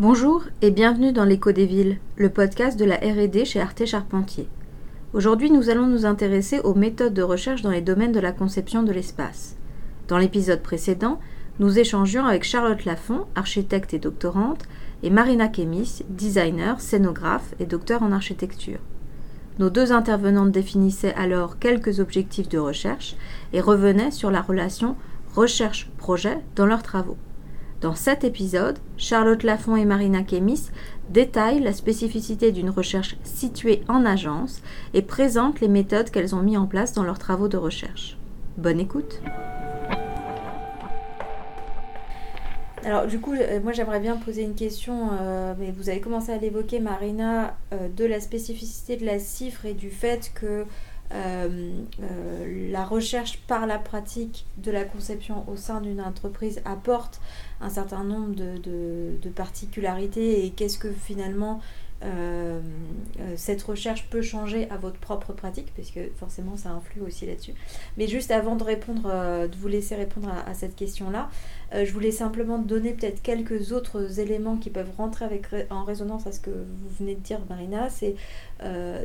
Bonjour et bienvenue dans l'écho des villes, le podcast de la RD chez Arte Charpentier. Aujourd'hui, nous allons nous intéresser aux méthodes de recherche dans les domaines de la conception de l'espace. Dans l'épisode précédent, nous échangions avec Charlotte Lafont, architecte et doctorante, et Marina Kemis, designer, scénographe et docteur en architecture. Nos deux intervenantes définissaient alors quelques objectifs de recherche et revenaient sur la relation recherche-projet dans leurs travaux. Dans cet épisode, Charlotte Lafont et Marina Kemis détaillent la spécificité d'une recherche située en agence et présentent les méthodes qu'elles ont mises en place dans leurs travaux de recherche. Bonne écoute! Alors du coup, euh, moi j'aimerais bien poser une question, euh, mais vous avez commencé à l'évoquer Marina, euh, de la spécificité de la cifre et du fait que la recherche par la pratique de la conception au sein d'une entreprise apporte un certain nombre de particularités et qu'est-ce que finalement euh, euh, cette recherche peut changer à votre propre pratique, parce que forcément ça influe aussi là-dessus. Mais juste avant de répondre, euh, de vous laisser répondre à, cette question-là, je voulais simplement donner peut-être quelques autres éléments qui peuvent rentrer en résonance à ce que vous venez de dire, Marina. C'est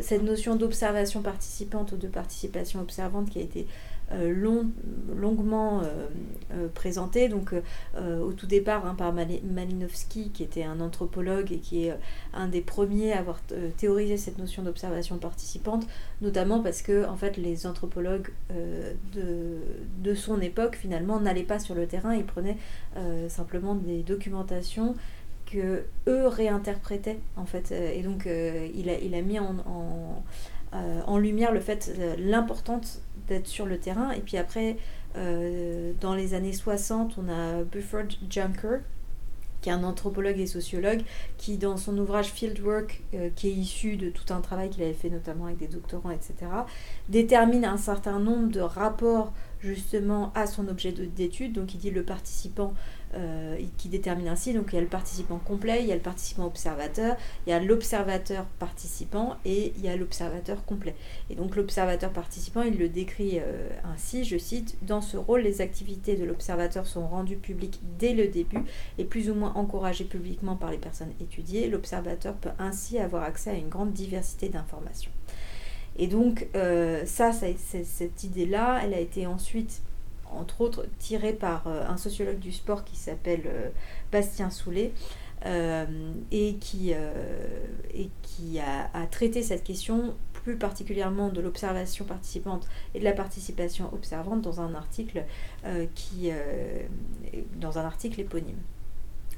cette notion d'observation participante ou de participation observante qui a été long, longuement euh, euh, présenté. Donc, au tout départ, hein, par Malinowski, qui était un anthropologue et qui est un des premiers à avoir théorisé cette notion d'observation participante, notamment parce que en fait, les anthropologues de, son époque, finalement, n'allaient pas sur le terrain, ils prenaient simplement des documentations que eux réinterprétaient en fait et donc il, a, mis en, en lumière le fait l'importance d'être sur le terrain. Et puis après, euh, dans les années 60, on a Buford Junker, qui est un anthropologue et sociologue, qui dans son ouvrage Fieldwork, euh, qui est issu de tout un travail qu'il avait fait notamment avec des doctorants, etc., détermine un certain nombre de rapports justement à son objet d'étude. Donc il dit le participant euh, qui détermine ainsi. Donc il y a le participant complet, il y a le participant observateur, il y a l'observateur participant et il y a l'observateur complet. Et donc l'observateur participant, il le décrit euh, ainsi, je cite, Dans ce rôle, les activités de l'observateur sont rendues publiques dès le début et plus ou moins encouragées publiquement par les personnes étudiées. L'observateur peut ainsi avoir accès à une grande diversité d'informations. Et donc euh, ça, ça cette idée-là, elle a été ensuite entre autres tiré par euh, un sociologue du sport qui s'appelle euh, Bastien Soulet. Euh, et qui, et qui a, traité cette question plus particulièrement de l'observation participante et de la participation observante dans un article qui dans un article éponyme.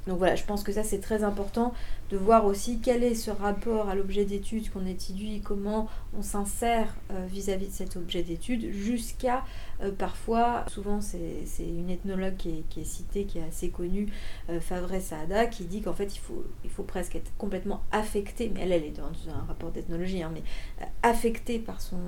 Donc voilà, je pense que ça c'est très important de voir aussi quel est ce rapport à l'objet d'étude qu'on étudie, comment on s'insère vis-à-vis de cet objet d'étude jusqu'à euh, parfois, souvent c'est une ethnologue qui est, citée, qui est assez connue, euh, Favre Saada, qui dit qu'en fait il faut, presque être complètement affecté, mais elle, elle est dans un rapport d'ethnologie, hein, mais euh, affecté par son,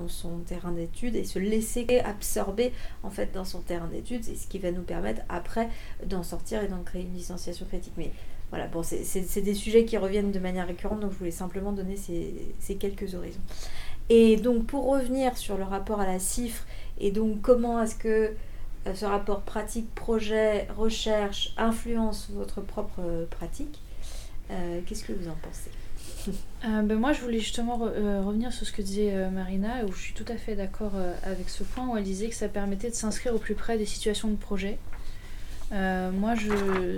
terrain d'étude et se laisser absorber en fait dans son terrain d'étude, c'est ce qui va nous permettre après d'en sortir et d'en créer une licenciation critique. Mais voilà, bon, c'est des sujets qui reviennent de manière récurrente, donc je voulais simplement donner ces, quelques horizons. Et donc pour revenir sur le rapport à la cifre et donc, comment est-ce que euh, ce rapport pratique, projet, recherche influence votre propre euh, pratique euh, Qu'est-ce que vous en pensez? Ben moi, je voulais justement revenir sur ce que disait Marina, où je suis tout à fait d'accord avec ce point, où elle disait que ça permettait de s'inscrire au plus près des situations de projet. Moi,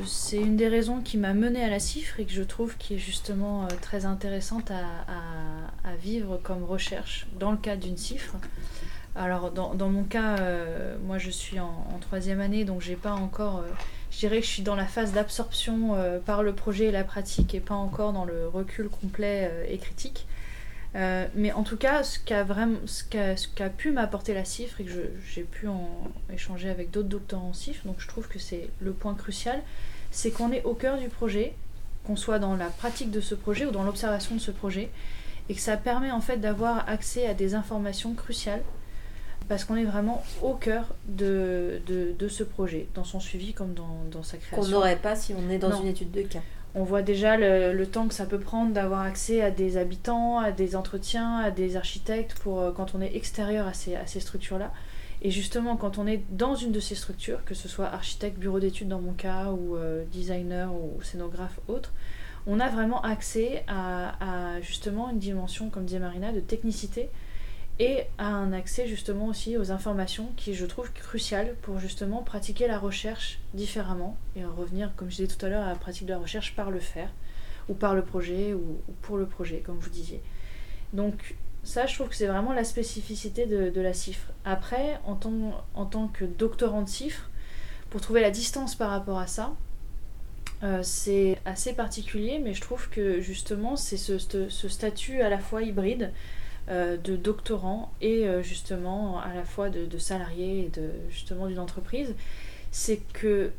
c'est une des raisons qui m'a menée à la cifre et que je trouve qui est justement très intéressante à, vivre comme recherche dans le cadre d'une cifre. Alors dans, mon cas, euh, moi je suis en, troisième année, donc j'ai pas encore. Euh, je dirais que je suis dans la phase d'absorption euh, par le projet et la pratique et pas encore dans le recul complet et critique. Mais en tout cas, ce qu'a vraiment, ce qu'a, pu m'apporter la cifre et que j'ai pu en échanger avec d'autres docteurs en cifre, donc je trouve que c'est le point crucial, c'est qu'on est au cœur du projet, qu'on soit dans la pratique de ce projet ou dans l'observation de ce projet, et que ça permet en fait d'avoir accès à des informations cruciales parce qu'on est vraiment au cœur de, de, ce projet, dans son suivi comme dans, dans sa création. Qu'on n'aurait pas si on est dans une étude de cas. On voit déjà le, temps que ça peut prendre d'avoir accès à des habitants, à des entretiens, à des architectes pour euh, quand on est extérieur à ces, à structures-là. Et justement, quand on est dans une de ces structures, que ce soit architecte, bureau d'études dans mon cas, ou euh, designer ou scénographe autre, on a vraiment accès à, justement une dimension, comme disait Marina, de technicité et à un accès justement aussi aux informations qui je trouve crucial pour justement pratiquer la recherche différemment et revenir, comme je disais tout à l'heure, à la pratique de la recherche par le faire ou par le projet ou, pour le projet, comme vous disiez. Donc ça, je trouve que c'est vraiment la spécificité de, la cifre. Après, en tant, en tant que doctorant de cifre, pour trouver la distance par rapport à ça, euh, c'est assez particulier, mais je trouve que justement, c'est ce, statut à la fois hybride de doctorant et euh, justement à la fois de, de salarié et de, justement d'une entreprise. C'est que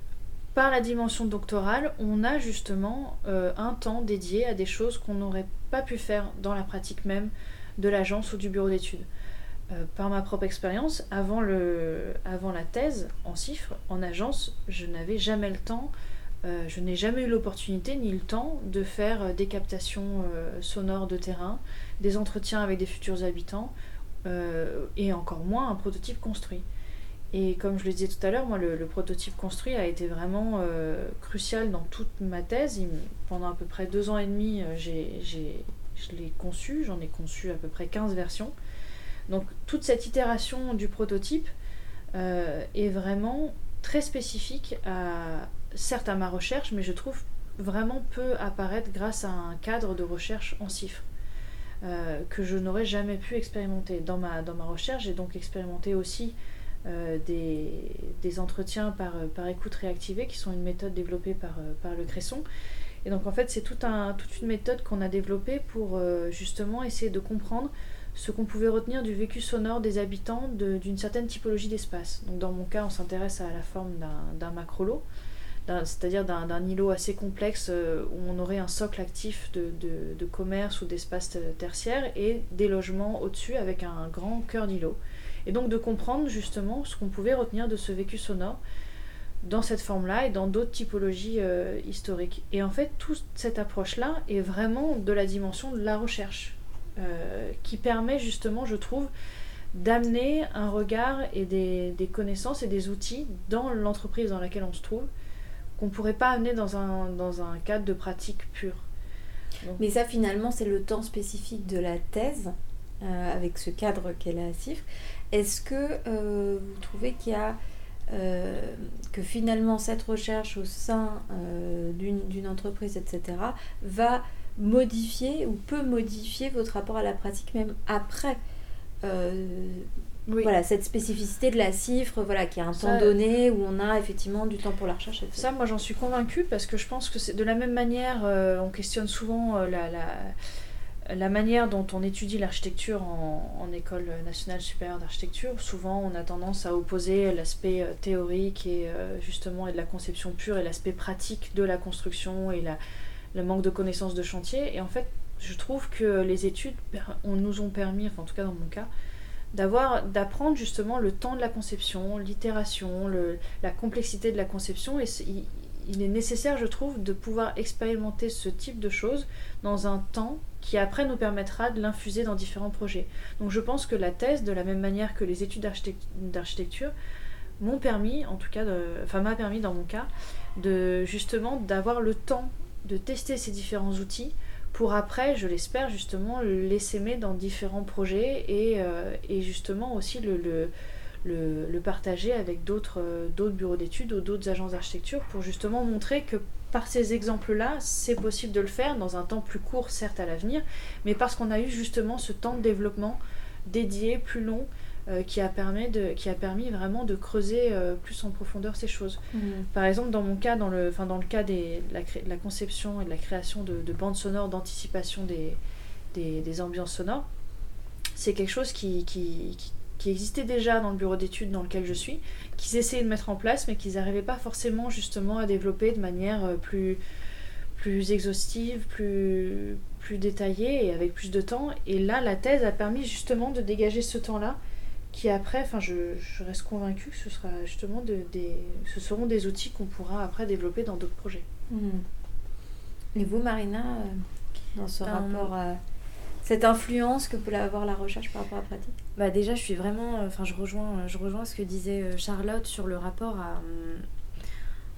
par la dimension doctorale, on a justement un temps dédié à des choses qu'on n'aurait pas pu faire dans la pratique même de l'agence ou du bureau d'études. Euh, par ma propre expérience, avant, avant la thèse en chiffres, en agence, je n'avais jamais le temps, euh, je n'ai jamais eu l'opportunité ni le temps de faire euh, des captations sonores de terrain, des entretiens avec des futurs habitants, et encore moins un prototype construit. Et comme je le disais tout à l'heure, moi, le, prototype construit a été vraiment crucial dans toute ma thèse. pendant à peu près deux ans et demi, j'ai je l'ai conçu, j'en ai conçu à peu près 15 versions. Donc toute cette itération du prototype euh, est vraiment très spécifique à certes à ma recherche, mais je trouve vraiment peut apparaître grâce à un cadre de recherche en chiffres euh, que je n'aurais jamais pu expérimenter. Dans ma, dans ma recherche, j'ai donc expérimenté aussi euh, des, entretiens par, par écoute réactivée, qui sont une méthode développée par, par le Cresson, et donc en fait, c'est tout un, toute une méthode qu'on a développée pour euh, justement essayer de comprendre ce qu'on pouvait retenir du vécu sonore des habitants d'une certaine typologie d'espace. Donc dans mon cas, on s'intéresse à la forme d'un macrolo, c'est-à-dire d'un îlot assez complexe euh, où on aurait un socle actif de, commerce ou d'espace tertiaire et des logements au-dessus avec un grand cœur d'îlot. Et donc de comprendre justement ce qu'on pouvait retenir de ce vécu sonore dans cette forme-là et dans d'autres typologies euh, historiques. Et en fait, toute cette approche-là est vraiment de la dimension de la recherche, euh, qui permet justement, je trouve, d'amener un regard et des, connaissances et des outils dans l'entreprise dans laquelle on se trouve, qu'on pourrait pas amener dans un, dans un cadre de pratique pure. Mais ça, finalement, c'est le temps spécifique de la thèse, euh, avec ce cadre qu'est la CIFRE. Est-ce que vous trouvez qu'il y a euh, que finalement cette recherche au sein euh, d'une entreprise, etc., va modifier ou peut modifier votre rapport à la pratique même après. Euh, voilà, cette spécificité de la cifre, voilà, qui a un temps donné où on a effectivement du temps pour la recherche. Ça, moi j'en suis convaincue parce que je pense que c'est de la même manière, on questionne souvent la, la la manière dont on étudie l'architecture en, école nationale supérieure d'architecture, souvent on a tendance à opposer l'aspect euh, théorique et euh, justement et de la conception pure et l'aspect pratique de la construction et le manque de connaissances de chantier. Et en fait, je trouve que les études on, nous ont permis, enfin en tout cas dans mon cas, d'avoir d'apprendre justement le temps de la conception, l'itération, la complexité de la conception. Et il est nécessaire, je trouve, de pouvoir expérimenter ce type de choses dans un temps qui après nous permettra de l'infuser dans différents projets. Donc je pense que la thèse, de la même manière que les études d'architecture, m'ont permis, en tout cas, enfin m'a permis dans mon cas, de justement d'avoir le temps de tester ces différents outils pour après, je l'espère, justement les s'aimer dans différents projets et, euh, justement aussi le, partager avec d'autres bureaux d'études ou d'autres agences d'architecture pour justement montrer que par ces exemples-là, c'est possible de le faire dans un temps plus court, certes à l'avenir, mais parce qu'on a eu justement ce temps de développement dédié, plus long, euh, qui, a permis de, qui a permis vraiment de creuser euh, plus en profondeur ces choses. Mmh. Par exemple, dans mon cas, dans le, dans le cas des, de, la, conception et de la création de, bandes sonores d'anticipation des, des, ambiances sonores, c'est quelque chose qui, qui, qui existait déjà dans le bureau d'études dans lequel je suis, qu'ils essayaient de mettre en place, mais qu'ils n'arrivaient pas forcément justement à développer de manière euh, plus, plus exhaustive, plus, plus détaillée et avec plus de temps. Et là, la thèse a permis justement de dégager ce temps-là, qui après, enfin, je, reste convaincue que ce sera justement de, des, ce seront des outils qu'on pourra après développer dans d'autres projets. Hmm. Et vous, Marina, dans ce rapport à cette influence que peut avoir la recherche par rapport à la pratique? Bah déjà, je suis vraiment, enfin, je rejoins, je rejoins ce que disait Charlotte sur le rapport à,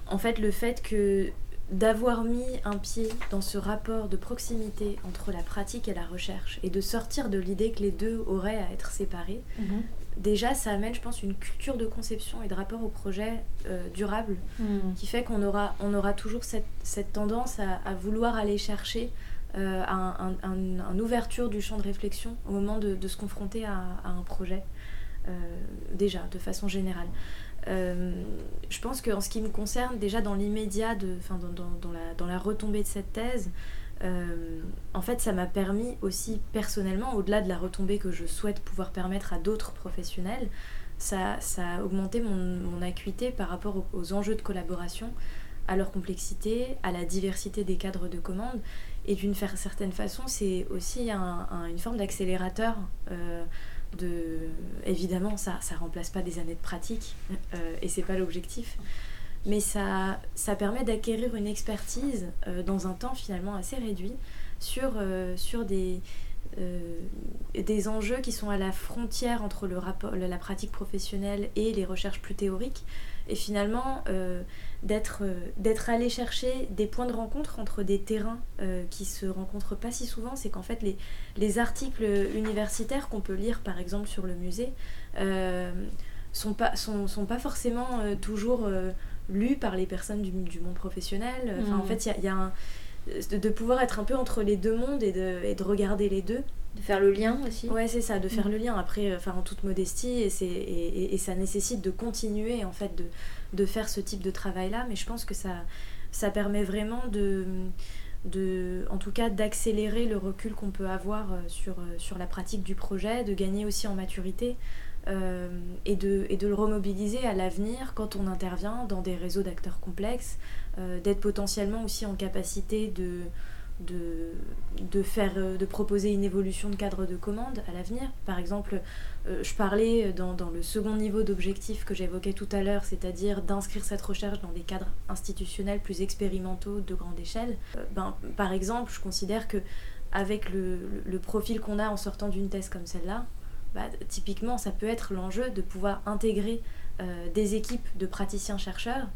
en fait, le fait que d'avoir mis un pied dans ce rapport de proximité entre la pratique et la recherche et de sortir de l'idée que les deux auraient à être séparés, mhm. Déjà ça amène, je pense, une culture de conception et de rapport au projet euh, durable mhm. qui fait qu'on aura, on aura toujours cette, cette tendance à, vouloir aller chercher euh, un, ouverture du champ de réflexion au moment de, de se confronter à, un projet, euh, déjà, de façon générale. Euh, je pense qu'en ce qui me concerne, déjà dans l'immédiat, dans, dans, dans, la, dans, la, retombée de cette thèse, euh, en fait, ça m'a permis aussi personnellement, au-delà de la retombée que je souhaite pouvoir permettre à d'autres professionnels, ça, a augmenté mon, acuité par rapport aux, enjeux de collaboration, à leur complexité, à la diversité des cadres de commande. Et d'une certaine façon, c'est aussi un, une forme d'accélérateur. Euh, de évidemment ça ça remplace pas des années de pratique euh, et c'est pas l'objectif mais ça ça permet d'acquérir une expertise euh, dans un temps finalement assez réduit sur euh, sur des des enjeux qui sont à la frontière entre le rapport, la pratique professionnelle et les recherches plus théoriques. Et finalement d'être allé chercher des points de rencontre entre des terrains qui se rencontrent pas si souvent c'est qu'en fait les les articles universitaires qu'on peut lire par exemple sur le musée euh, sont, pas, sont, sont, pas forcément euh, toujours euh, lus par les personnes du, du monde professionnel. Enfin, En mm. fait, il y a, y a de, pouvoir être un peu entre les deux mondes et de, et de regarder les deux. De faire le lien aussi. Ouais, c'est ça, de faire mm. le lien. Après, enfin, en toute modestie, et, et, et, ça nécessite de continuer en fait de, de faire ce type de travail-là. Mais je pense que ça, ça permet vraiment de de, en tout cas d'accélérer le recul qu'on peut avoir euh, sur, euh, sur la pratique du projet, de gagner aussi en maturité euh, et, de, et de le remobiliser à l'avenir quand on intervient dans des réseaux d'acteurs complexes, d'être potentiellement aussi en capacité de, de, de, faire, de proposer une évolution de cadre de commande à l'avenir. Par exemple, euh, je parlais dans, dans, le second niveau d'objectif que j'évoquais tout à l'heure, c'est-à-dire d'inscrire cette recherche dans des cadres institutionnels plus expérimentaux de grande échelle. Euh, ben, par exemple, je considère que avec le, le profil qu'on a en sortant d'une thèse comme celle-là, bah, typiquement, ça peut être l'enjeu de pouvoir intégrer euh, des équipes de praticiens-chercheurs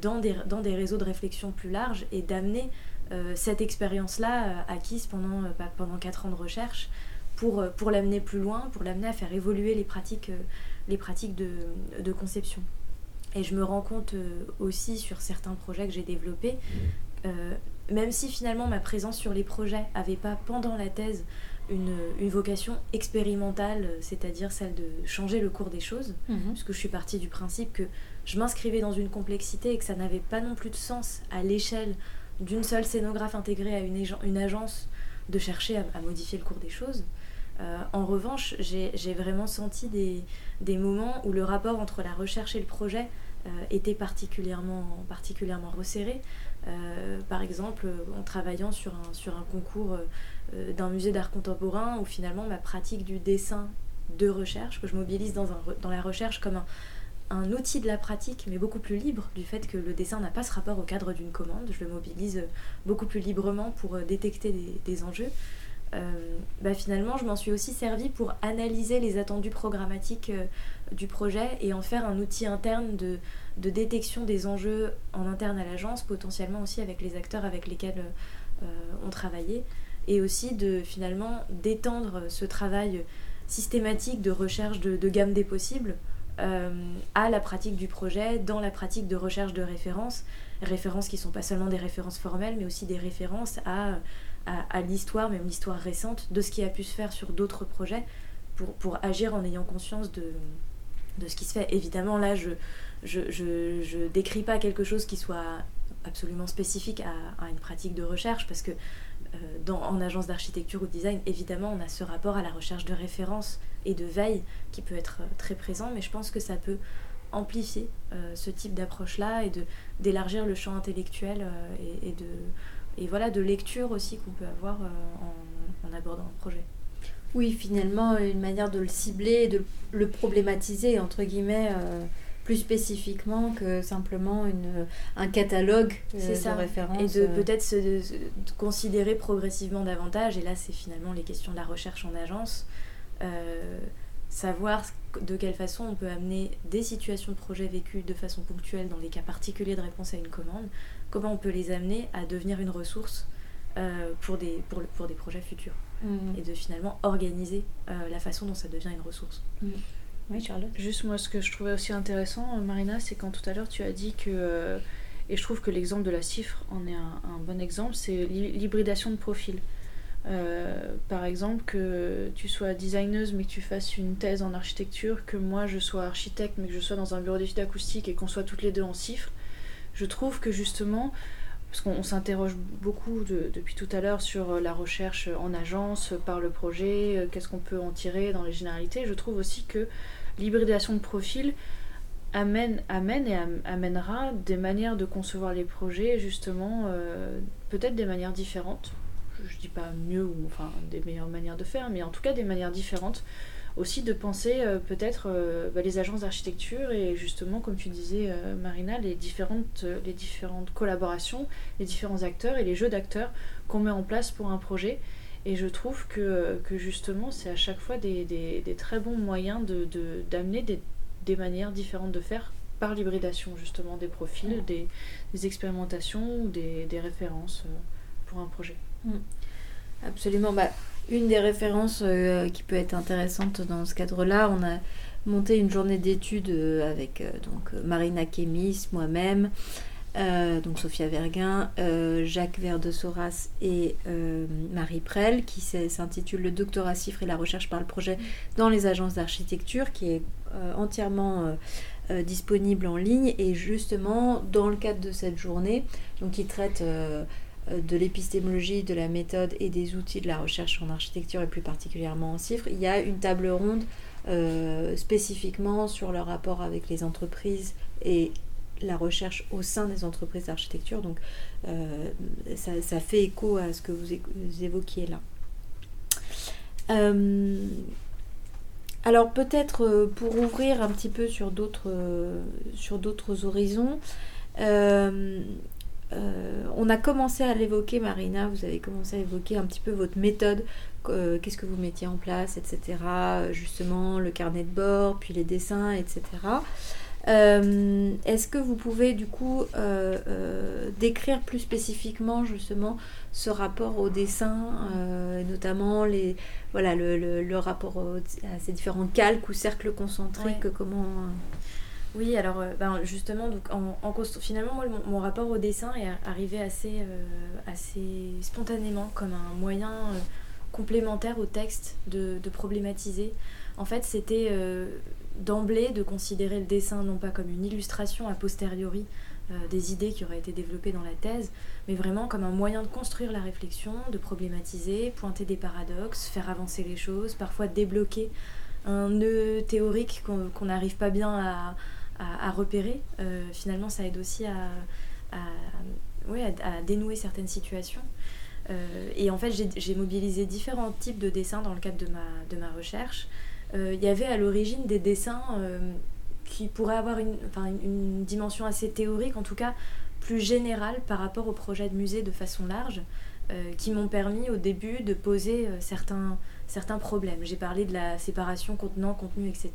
dans, des, dans des réseaux de réflexion plus larges et d'amener cette expérience-là acquise pendant, bah, pendant 4 ans de recherche pour, euh, pour l'amener plus loin, pour l'amener à faire évoluer les pratiques, euh, les pratiques de, de, conception. Et je me rends compte euh, aussi sur certains projets que j'ai développés, même si finalement ma présence sur les projets n'avait pas pendant la thèse une, une vocation expérimentale, c'est-à-dire celle de changer le cours des choses, mhm. puisque je suis partie du principe que je m'inscrivais dans une complexité et que ça n'avait pas non plus de sens à l'échelle d'une seule scénographe intégrée à une, une agence de chercher à, à, modifier le cours des choses. Euh, en revanche, j'ai vraiment senti des, des, moments où le rapport entre la recherche et le projet euh, était particulièrement, particulièrement resserré. Euh, par exemple, en travaillant sur un, sur un concours d'un musée d'art contemporain, où finalement ma pratique du dessin de recherche, que je mobilise dans, un, dans la recherche comme un, un outil de la pratique, mais beaucoup plus libre, du fait que le dessin n'a pas ce rapport au cadre d'une commande. Je le mobilise beaucoup plus librement pour détecter des, enjeux. Euh, bah finalement, je m'en suis aussi servi pour analyser les attendus programmatiques euh, du projet et en faire un outil interne de, de détection des enjeux en interne à l'agence, potentiellement aussi avec les acteurs avec lesquels euh, on travaillait, et aussi de finalement d'étendre ce travail systématique de recherche de, gamme des possibles à la pratique du projet, dans la pratique de recherche de références, références qui ne sont pas seulement des références formelles, mais aussi des références à à, l'histoire, même l'histoire récente, de ce qui a pu se faire sur d'autres projets pour, pour, agir en ayant conscience de, de ce qui se fait. Évidemment, là, je je, je, je, décris pas quelque chose qui soit absolument spécifique à, une pratique de recherche, parce que euh, dans, en agence d'architecture ou de design, évidemment, on a ce rapport à la recherche de références et de veille qui peut être euh, très présent, mais je pense que ça peut amplifier euh, ce type d'approche-là et d'élargir le champ intellectuel et, de et voilà de lecture aussi qu'on peut avoir en, abordant un projet. Oui, finalement, une manière de le cibler, de le problématiser, entre guillemets, plus spécifiquement que simplement une, un catalogue euh, de références. Et de peut-être se, considérer progressivement davantage, et là c'est finalement les questions de la recherche en agence, euh, savoir de quelle façon on peut amener des situations de projet vécues de façon ponctuelle dans les cas particuliers de réponse à une commande, comment on peut les amener à devenir une ressource euh, pour, des, pour, pour, des projets futurs. Mmh. Et de finalement organiser la façon dont ça devient une ressource. Mmh. Oui, Charlotte. Juste moi, ce que je trouvais aussi intéressant, Marina, c'est quand tout à l'heure tu as dit que, euh, et je trouve que l'exemple de la cifre en est un, bon exemple, c'est l'hybridation de profil. Euh, par exemple, que tu sois designeuse mais que tu fasses une thèse en architecture, que moi je sois architecte mais que je sois dans un bureau d'études acoustiques et qu'on soit toutes les deux en cifre, je trouve que justement, parce qu'on s'interroge beaucoup depuis tout à l'heure sur la recherche en agence, par le projet, euh, qu'est-ce qu'on peut en tirer dans les généralités, je trouve aussi que l'hybridation de profil amène, et amènera des manières de concevoir les projets, justement, euh, peut-être des manières différentes. Je, dis pas mieux ou enfin des meilleures manières de faire, mais en tout cas des manières différentes. Aussi de penser euh, peut-être euh, bah, les agences d'architecture et justement, comme tu disais, Marina, les différentes, les différentes collaborations, les différents acteurs et les jeux d'acteurs qu'on met en place pour un projet et je trouve que, que justement, c'est à chaque fois des, des, des, très bons moyens d'amener de, des, des, manières différentes de faire par l'hybridation, justement, des profils, des, expérimentations ou des, références euh, pour un projet. Mm. Absolument. Bah, une des références euh, qui peut être intéressante dans ce cadre-là, on a monté une journée d'études euh, avec donc Marina Kémis, moi-même, euh, donc Sophia Verguin, euh, Jacques Verdesoras et euh, Marie Prel, qui s'intitule Le doctorat cifre et la recherche par le projet dans les agences d'architecture, qui est entièrement disponible en ligne. Et justement, dans le cadre de cette journée, donc qui traite de l'épistémologie, de la méthode et des outils de la recherche en architecture et plus particulièrement en cifre, il y a une table ronde spécifiquement sur le rapport avec les entreprises et la recherche au sein des entreprises d'architecture. Donc euh, ça, fait écho à ce que vous, évoquiez là. Euh, alors peut-être euh, pour ouvrir un petit peu sur d'autres sur d'autres horizons, on a commencé à l'évoquer, Marina, vous avez commencé à évoquer un petit peu votre méthode, qu'est-ce que vous mettiez en place, etc. Justement, le carnet de bord, puis les dessins, etc. Euh, est-ce que vous pouvez du coup euh, euh, décrire plus spécifiquement justement ce rapport au dessin, notamment les, voilà, le, rapport à ces différents calques ou cercles concentriques comment oui, alors ben justement, donc en, finalement, moi, mon, rapport au dessin est arrivé assez, assez spontanément comme un moyen complémentaire au texte de, de problématiser. En fait, c'était d'emblée de considérer le dessin non pas comme une illustration a posteriori euh, des idées qui auraient été développées dans la thèse, mais vraiment comme un moyen de construire la réflexion, de problématiser, pointer des paradoxes, faire avancer les choses, parfois débloquer un nœud théorique qu'on n'arrive pas bien à, repérer. Euh, finalement, ça aide aussi à, à, dénouer certaines situations. Euh, et en fait, j'ai mobilisé différents types de dessins dans le cadre de ma, de ma recherche. Euh, il y avait à l'origine des dessins euh, qui pourraient avoir une, une, dimension assez théorique, en tout cas plus générale par rapport au projet de musée de façon large, euh, qui m'ont permis au début de poser certains, certains problèmes. J'ai parlé de la séparation contenant-contenu, etc.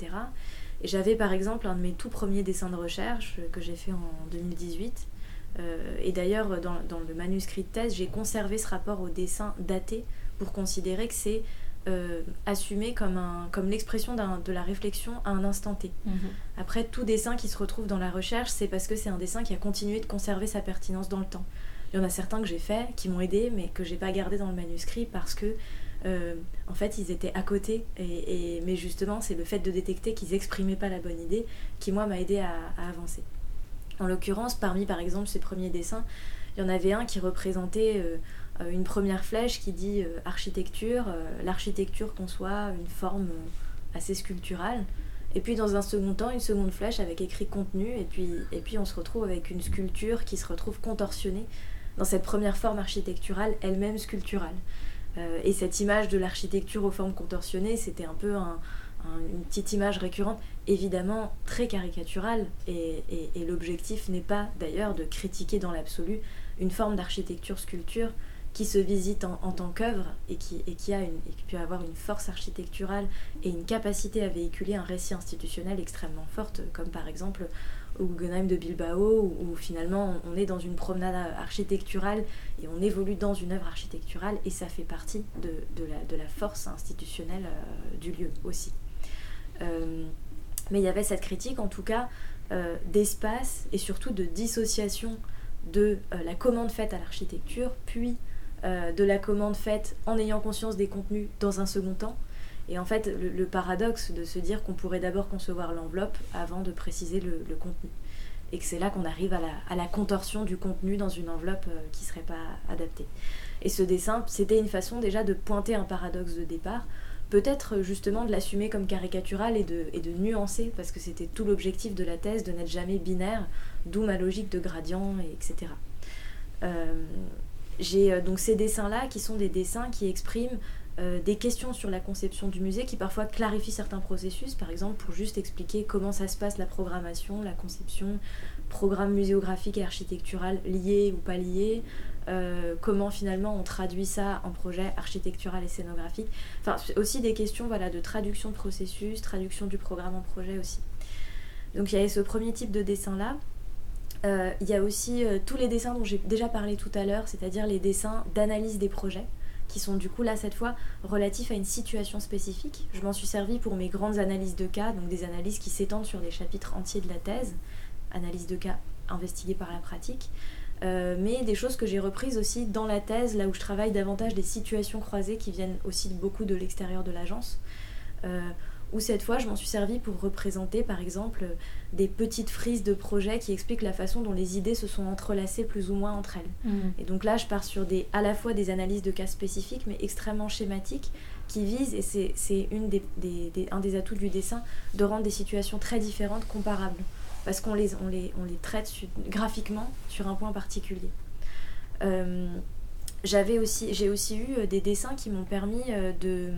Et j'avais par exemple un de mes tout premiers dessins de recherche que j'ai fait en 2018. et d'ailleurs, dans, dans, le manuscrit de thèse, j'ai conservé ce rapport au dessin daté pour considérer que c'est euh, assumé comme, un, comme l'expression de la réflexion à un instant T. Mhm. Après, tout dessin qui se retrouve dans la recherche, c'est parce que c'est un dessin qui a continué de conserver sa pertinence dans le temps. Il y en a certains que j'ai fait, qui m'ont aidé, mais que j'ai pas gardé dans le manuscrit parce que, euh, en fait, ils étaient à côté. Et, mais justement, c'est le fait de détecter qu'ils exprimaient pas la bonne idée qui, moi, m'a aidé à, avancer. En l'occurrence, parmi, par exemple, ces premiers dessins, il y en avait un qui représentait... Euh, une première flèche qui dit euh, architecture, euh, l'architecture conçoit une forme assez sculpturale. Et puis dans un second temps, une seconde flèche avec écrit contenu, et puis, et puis on se retrouve avec une sculpture qui se retrouve contorsionnée dans cette première forme architecturale, elle-même sculpturale. et cette image de l'architecture aux formes contorsionnées, c'était un peu un, une petite image récurrente, évidemment très caricaturale, et, l'objectif n'est pas d'ailleurs de critiquer dans l'absolu une forme d'architecture-sculpture qui se visite en, tant qu'œuvre et qui, et, qui et qui peut avoir une force architecturale et une capacité à véhiculer un récit institutionnel extrêmement forte, comme par exemple au Guggenheim de Bilbao, où, finalement on est dans une promenade architecturale et on évolue dans une œuvre architecturale, et ça fait partie de, de, la, de la, force institutionnelle euh, du lieu aussi. Euh, mais il y avait cette critique, en tout cas, euh, d'espace et surtout de dissociation de la commande faite à l'architecture, puis de la commande faite en ayant conscience des contenus dans un second temps, et en fait, le, paradoxe de se dire qu'on pourrait d'abord concevoir l'enveloppe avant de préciser le, contenu. Et que c'est là qu'on arrive à la, contorsion du contenu dans une enveloppe euh, qui ne serait pas adaptée. Et ce dessin, c'était une façon déjà de pointer un paradoxe de départ, peut-être justement de l'assumer comme caricatural et de, et de nuancer, parce que c'était tout l'objectif de la thèse, de n'être jamais binaire, d'où ma logique de gradient, etc. Euh, j'ai euh, donc ces dessins-là qui sont des dessins qui expriment euh, des questions sur la conception du musée qui parfois clarifient certains processus, par exemple pour juste expliquer comment ça se passe la programmation, la conception, programme muséographique et architectural liés ou pas liés, euh, comment finalement on traduit ça en projet architectural et scénographique. Enfin, aussi des questions voilà, de traduction de processus, traduction du programme en projet aussi. Donc il y avait ce premier type de dessin-là. Euh, il y a aussi tous les dessins dont j'ai déjà parlé tout à l'heure, c'est-à-dire les dessins d'analyse des projets qui sont du coup là cette fois relatifs à une situation spécifique. Je m'en suis servi pour mes grandes analyses de cas, donc des analyses qui s'étendent sur des chapitres entiers de la thèse, analyse de cas investiguées par la pratique, euh, mais des choses que j'ai reprises aussi dans la thèse, là où je travaille davantage des situations croisées qui viennent aussi beaucoup de l'extérieur de l'agence. Euh, où cette fois je m'en suis servi pour représenter par exemple des petites frises de projets qui expliquent la façon dont les idées se sont entrelacées plus ou moins entre elles. Mm. Et donc là je pars sur des, à la fois des analyses de cas spécifiques mais extrêmement schématiques qui visent, et c'est un des atouts du dessin, de rendre des situations très différentes comparables. Parce qu'on les, on les, on les traite graphiquement sur un point particulier. Euh, j'avais aussi, j'ai aussi eu des dessins qui m'ont permis euh, de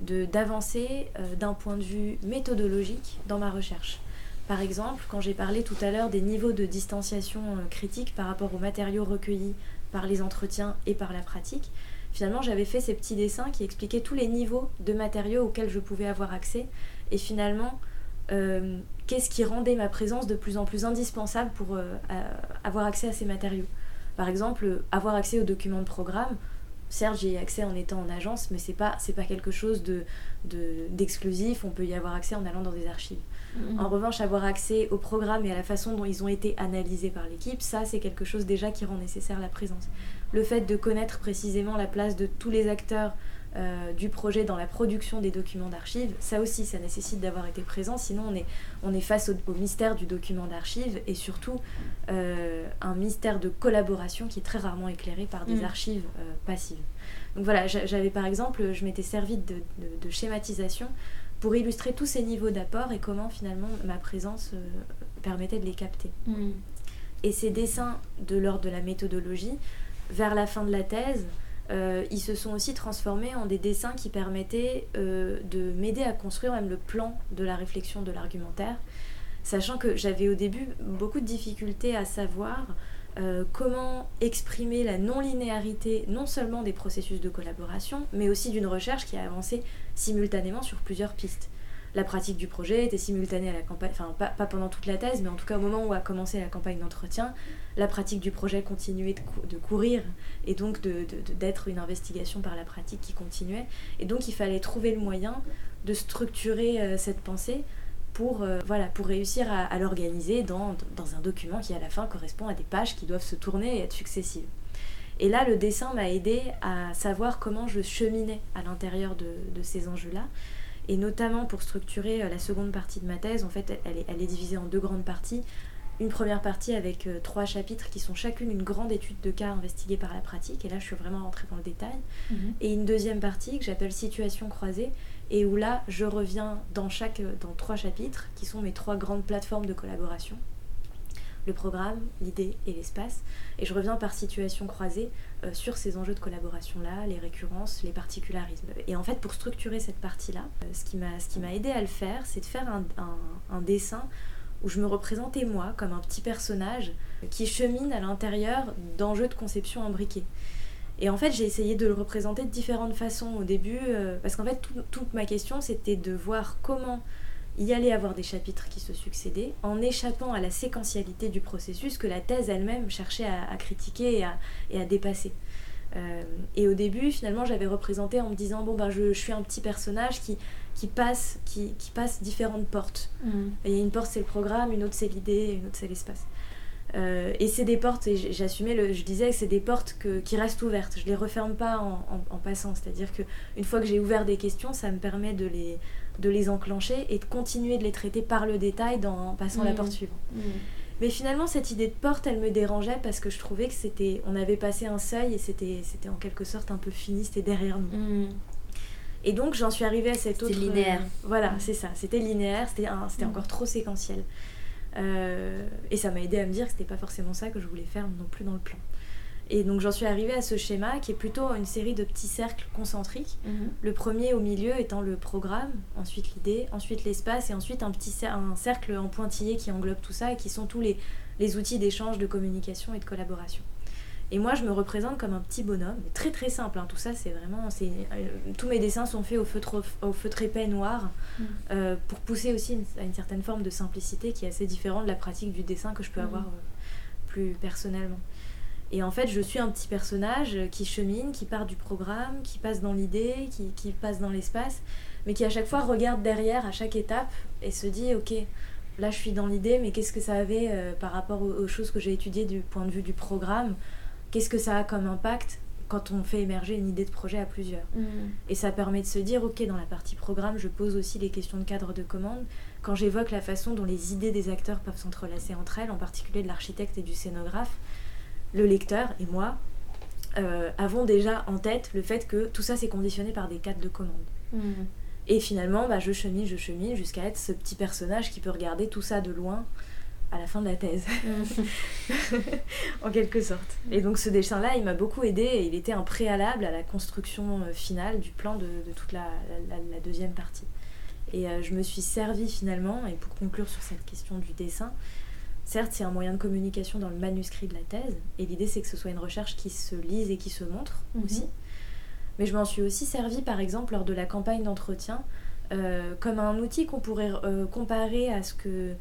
d'avancer euh, d'un point de vue méthodologique dans ma recherche. Par exemple, quand j'ai parlé tout à l'heure des niveaux de distanciation euh, critiques par rapport aux matériaux recueillis par les entretiens et par la pratique, finalement j'avais fait ces petits dessins qui expliquaient tous les niveaux de matériaux auxquels je pouvais avoir accès et finalement euh, qu'est-ce qui rendait ma présence de plus en plus indispensable pour avoir accès à ces matériaux? Par exemple, avoir accès aux documents de programme, certes j'ai accès en étant en agence mais c'est pas c'est pas quelque chose de d'exclusif. On peut y avoir accès en allant dans des archives. Mm-hmm. en revanche avoir accès au programme et à la façon dont ils ont été analysés par l'équipe ça c'est quelque chose déjà qui rend nécessaire la présence. Le fait de connaître précisément la place de tous les acteurs euh, du projet dans la production des documents d'archives, ça aussi, ça nécessite d'avoir été présent, sinon on est, on est face au, mystère du document d'archives et surtout euh, un mystère de collaboration qui est très rarement éclairé par des mm. archives euh, passives. Donc voilà, j'avais par exemple, je m'étais servi de, de, schématisation pour illustrer tous ces niveaux d'apport et comment finalement ma présence permettait de les capter. Mm. Et ces dessins de l'ordre de la méthodologie, vers la fin de la thèse, euh, ils se sont aussi transformés en des dessins qui permettaient euh, de m'aider à construire même le plan de la réflexion de l'argumentaire, sachant que j'avais au début beaucoup de difficultés à savoir euh, comment exprimer la non-linéarité non seulement des processus de collaboration, mais aussi d'une recherche qui a avancé simultanément sur plusieurs pistes la pratique du projet était simultanée à la campagne, enfin pas, pendant toute la thèse, mais en tout cas au moment où a commencé la campagne d'entretien, la pratique du projet continuait de, courir et donc d'être une investigation par la pratique qui continuait. Et donc il fallait trouver le moyen de structurer euh, cette pensée pour, euh, voilà, pour réussir à, l'organiser dans, dans, un document qui à la fin correspond à des pages qui doivent se tourner et être successives. Et là, le dessin m'a aidé à savoir comment je cheminais à l'intérieur de, de ces enjeux-là et notamment pour structurer euh, la seconde partie de ma thèse, en fait, elle est, elle est divisée en deux grandes parties. Une première partie avec euh, trois chapitres qui sont chacune une grande étude de cas investiguée par la pratique, et là je suis vraiment rentrée dans le détail. Mhm. Et une deuxième partie que j'appelle situation croisée, et où là je reviens dans, chaque, dans trois chapitres, qui sont mes trois grandes plateformes de collaboration, le programme, l'idée et l'espace. Et je reviens par situation croisée euh, sur ces enjeux de collaboration-là, les récurrences, les particularismes. Et en fait, pour structurer cette partie-là, euh, ce qui m'a aidé à le faire, c'est de faire un, un, dessin où je me représentais moi comme un petit personnage qui chemine à l'intérieur d'enjeux de conception imbriqués. Et en fait, j'ai essayé de le représenter de différentes façons au début, euh, parce qu'en fait, toute ma question, c'était de voir comment il y allait avoir des chapitres qui se succédaient, en échappant à la séquentialité du processus que la thèse elle-même cherchait à, critiquer et à, dépasser. Euh, et au début, finalement, j'avais représenté en me disant bon ben je, suis un petit personnage qui, qui passe qui, qui passe différentes portes. Mm. Il y a une porte c'est le programme, une autre c'est l'idée, une autre c'est l'espace. Euh, et c'est des portes, et j'assumais, le, je disais que c'est des portes que, qui restent ouvertes. Je les referme pas en, en, passant. C'est-à-dire que une fois que j'ai ouvert des questions, ça me permet de les, de les enclencher et de continuer de les traiter par le détail dans, en passant la mmh. porte suivante. Mmh. Mais finalement, cette idée de porte, elle me dérangeait parce que je trouvais que c'était, on avait passé un seuil et c'était, c'était en quelque sorte un peu fini, c'était derrière nous. Mmh. Et donc, j'en suis arrivée à cette autre. C'était linéaire. voilà, c'est ça. C'était linéaire, c'était, c'était encore trop séquentiel. Euh, et ça m'a aidé à me dire que c'était pas forcément ça que je voulais faire non plus dans le plan. Et donc j'en suis arrivée à ce schéma qui est plutôt une série de petits cercles concentriques. Mhm. Le premier au milieu étant le programme, ensuite l'idée, ensuite l'espace et ensuite un petit un cercle en pointillé qui englobe tout ça et qui sont tous les, les outils d'échange, de communication et de collaboration. Et moi, je me représente comme un petit bonhomme, très très simple. Hein. Tout ça, c'est vraiment. c'est euh, tous mes dessins sont faits au feutre, au feutre épais noir mhm. euh, pour pousser aussi à une certaine forme de simplicité qui est assez différente de la pratique du dessin que je peux mhm. avoir euh, plus personnellement. Et en fait, je suis un petit personnage qui chemine, qui part du programme, qui passe dans l'idée, qui, qui, passe dans l'espace, mais qui à chaque fois regarde derrière à chaque étape et se dit, ok, là je suis dans l'idée, mais qu'est-ce que ça avait euh, par rapport aux, choses que j'ai étudiées du point de vue du programme? Qu'est-ce que ça a comme impact quand on fait émerger une idée de projet à plusieurs mmh. Et ça permet de se dire, ok, dans la partie programme, je pose aussi les questions de cadre de commande. Quand j'évoque la façon dont les idées des acteurs peuvent s'entrelacer entre elles, en particulier de l'architecte et du scénographe, le lecteur et moi euh, avons déjà en tête le fait que tout ça c'est conditionné par des cadres de commande. Mhm. Et finalement, bah, je chemine, je chemine jusqu'à être ce petit personnage qui peut regarder tout ça de loin à la fin de la thèse, mhm. en quelque sorte. Et donc ce dessin-là, il m'a beaucoup aidé et il était un préalable à la construction euh, finale du plan de, toute la, deuxième partie. Et euh, je me suis servi finalement, et pour conclure sur cette question du dessin, Certes, c'est un moyen de communication dans le manuscrit de la thèse, et l'idée c'est que ce soit une recherche qui se lise et qui se montre mhm. aussi. Mais je m'en suis aussi servi, par exemple, lors de la campagne d'entretien, euh, comme un outil qu'on pourrait euh, comparer à ce que,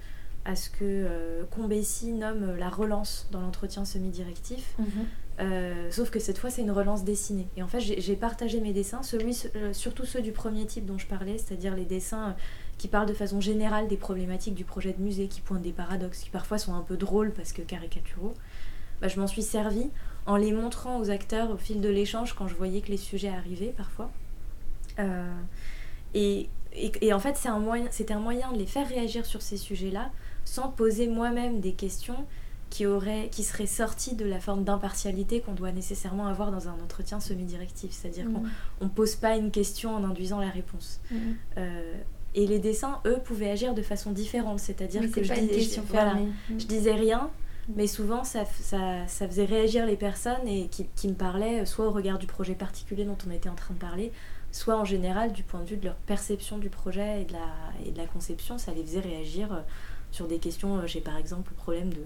à ce que euh, Combessi nomme la relance dans l'entretien semi-directif. Mhm. sauf que cette fois, c'est une relance dessinée. Et en fait, j'ai partagé mes dessins, celui, surtout ceux du premier type dont je parlais, c'est-à-dire les dessins qui parle de façon générale des problématiques du projet de musée, qui pointent des paradoxes, qui parfois sont un peu drôles parce que caricaturaux, bah, je m'en suis servi en les montrant aux acteurs au fil de l'échange quand je voyais que les sujets arrivaient parfois. Euh, et, et, en fait, c'était un, moyen, un moyen de les faire réagir sur ces sujets-là sans poser moi-même des questions qui, auraient, qui seraient sorties de la forme d'impartialité qu'on doit nécessairement avoir dans un entretien semi-directif. C'est-à-dire mmh. qu'on ne pose pas une question en induisant la réponse. Mmh. Euh, et les dessins, eux, pouvaient agir de façon différente. C'est-à-dire que je, disais, je, disais rien, mais souvent ça, ça, ça, faisait réagir les personnes et qui, qui, me parlaient soit au regard du projet particulier dont on était en train de parler, soit en général du point de vue de leur perception du projet et de la, et de la conception. Ça les faisait réagir euh, sur des questions. Euh, j'ai par exemple le problème de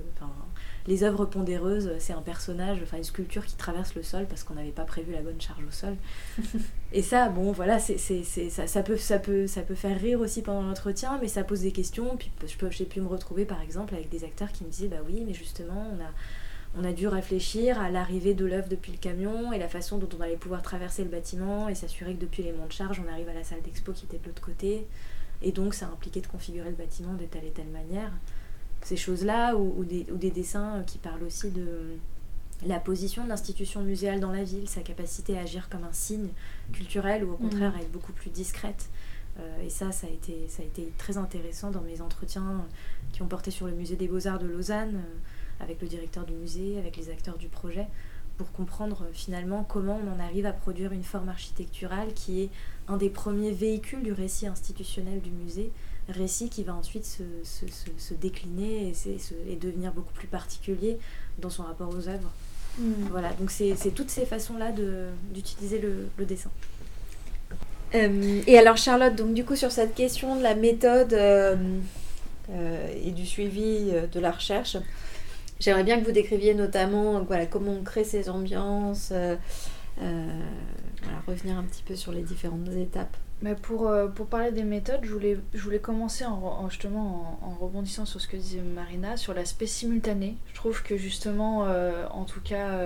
les œuvres pondéreuses, c'est un personnage, enfin une sculpture qui traverse le sol parce qu'on n'avait pas prévu la bonne charge au sol. et ça, bon, voilà, c'est, ça, ça, peut, ça, peut, ça peut faire rire aussi pendant l'entretien, mais ça pose des questions. Puis je peux, j'ai pu me retrouver par exemple avec des acteurs qui me disaient, bah oui, mais justement, on a, on a dû réfléchir à l'arrivée de l'œuvre depuis le camion et la façon dont on allait pouvoir traverser le bâtiment et s'assurer que depuis les monts de charge, on arrive à la salle d'expo qui était de l'autre côté. Et donc, ça impliquait de configurer le bâtiment de telle et telle manière ces choses-là, ou, des, dessins qui parlent aussi de la position de l'institution muséale dans la ville, sa capacité à agir comme un signe culturel ou au contraire mm. à être beaucoup plus discrète. Euh, et ça, ça a, été, ça a été très intéressant dans mes entretiens qui ont porté sur le musée des beaux-arts de Lausanne, euh, avec le directeur du musée, avec les acteurs du projet, pour comprendre euh, finalement comment on en arrive à produire une forme architecturale qui est un des premiers véhicules du récit institutionnel du musée, récit qui va ensuite se, se, se, décliner et, et, devenir beaucoup plus particulier dans son rapport aux œuvres. Mm. Voilà, donc c'est toutes ces façons-là d'utiliser le, le, dessin. Euh, et alors Charlotte, donc du coup sur cette question de la méthode euh, euh, et du suivi de la recherche, j'aimerais bien que vous décriviez notamment voilà, comment on crée ces ambiances, voilà, revenir un petit peu sur les différentes étapes. Pour, pour parler des méthodes, je voulais, je voulais commencer en, justement en, rebondissant sur ce que disait Marina, sur l'aspect simultané. Je trouve que justement, en tout cas,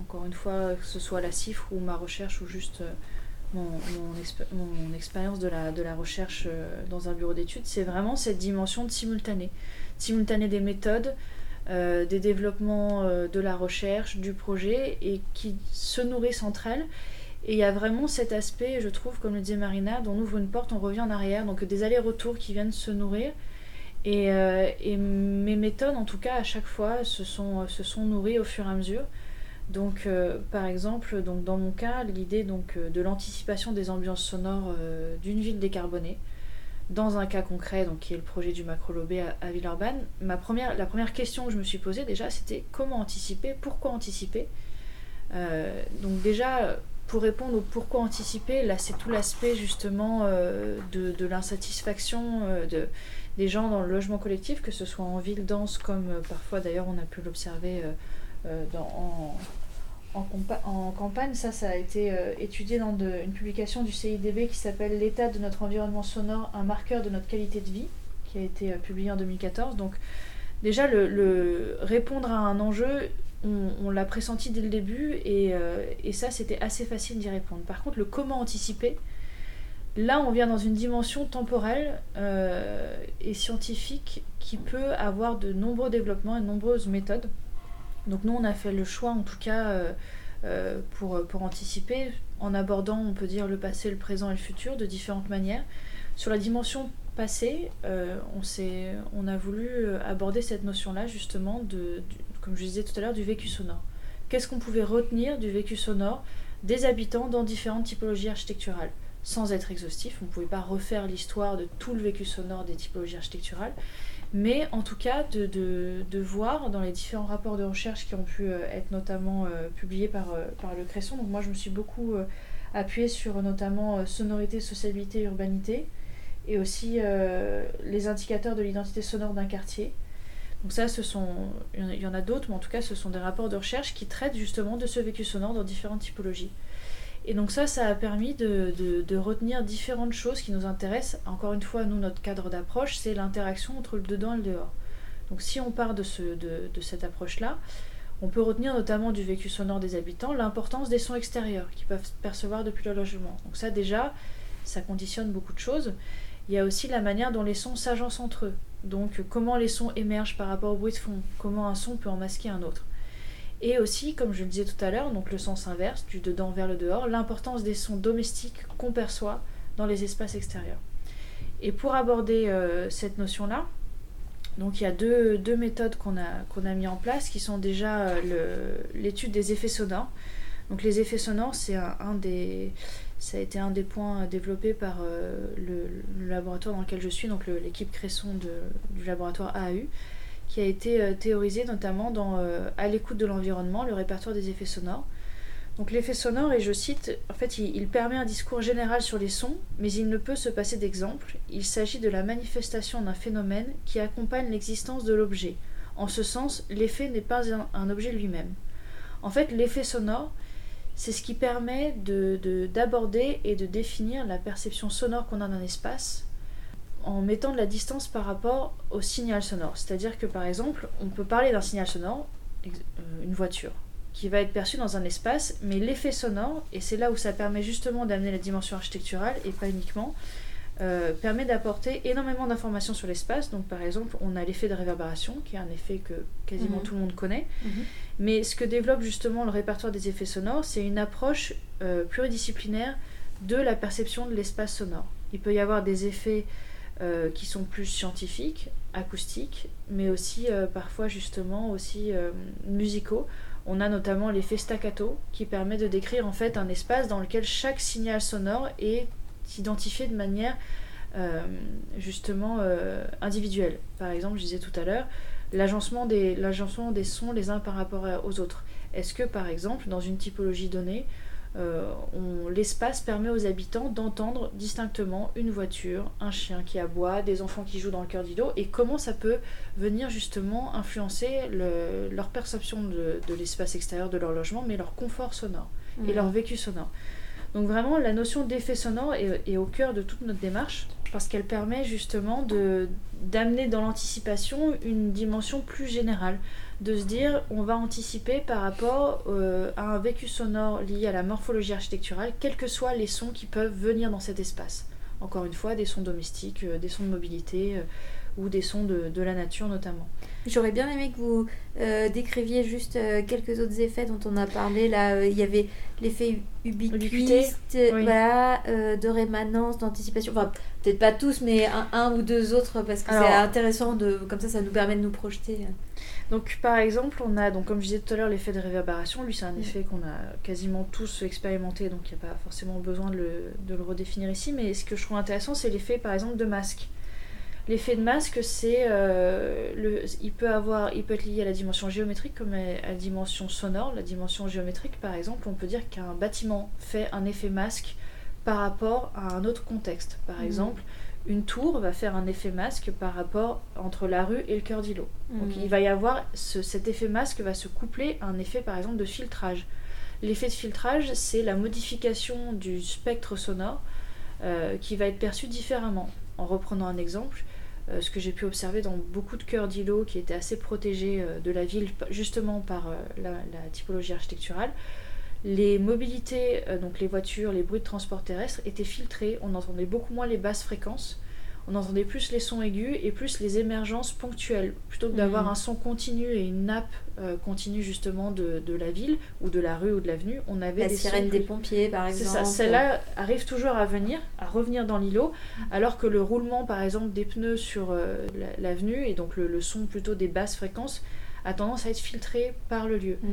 encore une fois, que ce soit la CIFRE ou ma recherche ou juste mon, mon, expérience de la, de la recherche euh, dans un bureau d'études, c'est vraiment cette dimension de simultané. Simultané des méthodes, euh, des développements euh, de la recherche, du projet, et qui se nourrissent entre elles. Et il y a vraiment cet aspect, je trouve, comme le disait Marina, dont on ouvre une porte, on revient en arrière, donc des allers-retours qui viennent se nourrir. Et, et, mes méthodes, en tout cas, à chaque fois, se sont, se sont nourries au fur et à mesure. Donc, euh, par exemple, donc dans mon cas, l'idée donc euh, de l'anticipation des ambiances sonores euh, d'une ville décarbonée, dans un cas concret, donc qui est le projet du macro-lobé à, Villeurbanne, ma première, la première question que je me suis posée déjà, c'était comment anticiper, pourquoi anticiper? donc déjà, pour répondre au pourquoi anticiper, là c'est tout l'aspect justement de, de l'insatisfaction de, des gens dans le logement collectif, que ce soit en ville dense comme parfois d'ailleurs on a pu l'observer euh, en, en, campagne. Ça, ça a été euh, étudié dans une publication du CIDB qui s'appelle L'état de notre environnement sonore, un marqueur de notre qualité de vie, qui a été euh, publié en 2014. Donc déjà, le, répondre à un enjeu, on, l'a pressenti dès le début et, et ça, c'était assez facile d'y répondre. Par contre, le comment anticiper, là, on vient dans une dimension temporelle et scientifique qui peut avoir de nombreux développements et de nombreuses méthodes. Donc nous, on a fait le choix, en tout cas, euh, euh, pour, anticiper, en abordant, on peut dire, le passé, le présent et le futur de différentes manières. Sur la dimension passée, euh, on, on a voulu aborder cette notion-là, justement, de, comme je disais tout à l'heure, du vécu sonore. Qu'est-ce qu'on pouvait retenir du vécu sonore des habitants dans différentes typologies architecturales? Sans être exhaustif, on ne pouvait pas refaire l'histoire de tout le vécu sonore des typologies architecturales, mais en tout cas de, de, voir dans les différents rapports de recherche qui ont pu euh, être notamment euh, publiés par, euh, par le Cresson. Donc moi je me suis beaucoup appuyée sur notamment sonorité, sociabilité, urbanité, et aussi les indicateurs de l'identité sonore d'un quartier. Donc ça, ce sont, il y en a d'autres, mais en tout cas, ce sont des rapports de recherche qui traitent justement de ce vécu sonore dans différentes typologies. Et donc ça, ça a permis de, retenir différentes choses qui nous intéressent. Encore une fois, nous, notre cadre d'approche, c'est l'interaction entre le dedans et le dehors. Donc si on part de, de cette approche-là, on peut retenir notamment du vécu sonore des habitants l'importance des sons extérieurs qu'ils peuvent percevoir depuis le logement. Donc ça déjà, ça conditionne beaucoup de choses. Il y a aussi la manière dont les sons s'agencent entre eux. Donc comment les sons émergent par rapport au bruit de fond, comment un son peut en masquer un autre. Et aussi, comme je le disais tout à l'heure, donc le sens inverse, du dedans vers le dehors, l'importance des sons domestiques qu'on perçoit dans les espaces extérieurs. Et pour aborder euh, cette notion-là, donc il y a deux, deux méthodes qu'on a, qu'on a mis en place qui sont déjà euh, l'étude des effets sonores. Donc les effets sonores, c'est un, des, ça a été un des points développés par euh, le, laboratoire dans lequel je suis, donc l'équipe Cresson du laboratoire AAU qui a été euh, théorisé notamment dans euh, À l'écoute de l'environnement, le répertoire des effets sonores. Donc l'effet sonore, et je cite, en fait, il, permet un discours général sur les sons, mais il ne peut se passer d'exemple. Il s'agit de la manifestation d'un phénomène qui accompagne l'existence de l'objet. En ce sens, l'effet n'est pas un, objet lui-même. En fait, l'effet sonore, c'est ce qui permet d'aborder de, et de définir la perception sonore qu'on a d'un espace, en mettant de la distance par rapport au signal sonore. C'est-à-dire que par exemple, on peut parler d'un signal sonore, euh, une voiture, qui va être perçue dans un espace, mais l'effet sonore, et c'est là où ça permet justement d'amener la dimension architecturale et pas uniquement, euh, permet d'apporter énormément d'informations sur l'espace. Donc par exemple, on a l'effet de réverbération, qui est un effet que quasiment mhm. tout le monde connaît. Mhm. Mais ce que développe justement le répertoire des effets sonores, c'est une approche euh, pluridisciplinaire de la perception de l'espace sonore. Il peut y avoir des effets euh, qui sont plus scientifiques, acoustiques, mais aussi euh, parfois justement aussi euh, musicaux. On a notamment l'effet staccato qui permet de décrire en fait un espace dans lequel chaque signal sonore est identifié de manière justement individuels. Par exemple, je disais tout à l'heure, l'agencement des, des sons les uns par rapport aux autres. Est-ce que par exemple, dans une typologie donnée, l'espace permet aux habitants d'entendre distinctement une voiture, un chien qui aboie, des enfants qui jouent dans le cœur d'îlot, et comment ça peut venir justement influencer leur perception de, l'espace extérieur de leur logement, mais leur confort sonore et leur vécu sonore. Donc vraiment, la notion d'effet sonore est, au cœur de toute notre démarche, parce qu'elle permet justement d'amener dans l'anticipation une dimension plus générale, de se dire on va anticiper par rapport euh, à un vécu sonore lié à la morphologie architecturale, quels que soient les sons qui peuvent venir dans cet espace. Encore une fois, des sons domestiques, euh, des sons de mobilité euh, ou des sons de la nature notamment. J'aurais bien aimé que vous euh, décriviez juste euh, quelques autres effets dont on a parlé. Là, euh, il y avait l'effet ubiquiste, de rémanence, d'anticipation. Enfin, peut-être pas tous, mais un, ou deux autres, parce que c'est intéressant. De, comme ça, ça nous permet de nous projeter. Donc, par exemple, on a, donc, comme je disais tout à l'heure, l'effet de réverbération. Lui, c'est un effet qu'on a quasiment tous expérimenté, donc il n'y a pas forcément besoin de le, de le redéfinir ici. Mais ce que je trouve intéressant, c'est l'effet, par exemple, de masque. L'effet de masque, c'est euh, le, il peut avoir, il peut être lié à la dimension géométrique comme à, la dimension sonore. La dimension géométrique, par exemple, on peut dire qu'un bâtiment fait un effet masque par rapport à un autre contexte. Par mmh. exemple, une tour va faire un effet masque par rapport entre la rue et le cœur d'îlot. Donc mmh. il va y avoir cet effet masque va se coupler à un effet par exemple de filtrage. L'effet de filtrage, c'est la modification du spectre sonore euh, qui va être perçu différemment. En reprenant un exemple, euh, ce que j'ai pu observer dans beaucoup de cœurs d'îlots qui étaient assez protégés euh, de la ville justement par euh, la, typologie architecturale. Les mobilités, donc les voitures, les bruits de transport terrestre étaient filtrés, on entendait beaucoup moins les basses fréquences on entendait plus les sons aigus et plus les émergences ponctuelles. Plutôt que d'avoir mm. un son continu et une nappe euh, continue justement de, la ville ou de la rue ou de l'avenue, on avait la sirène des pompiers par exemple. C'est ça, celle-là arrive toujours à venir, à revenir dans l'îlot, alors que le roulement par exemple des pneus sur euh, l'avenue et donc le, son plutôt des basses fréquences a tendance à être filtré par le lieu. Mm.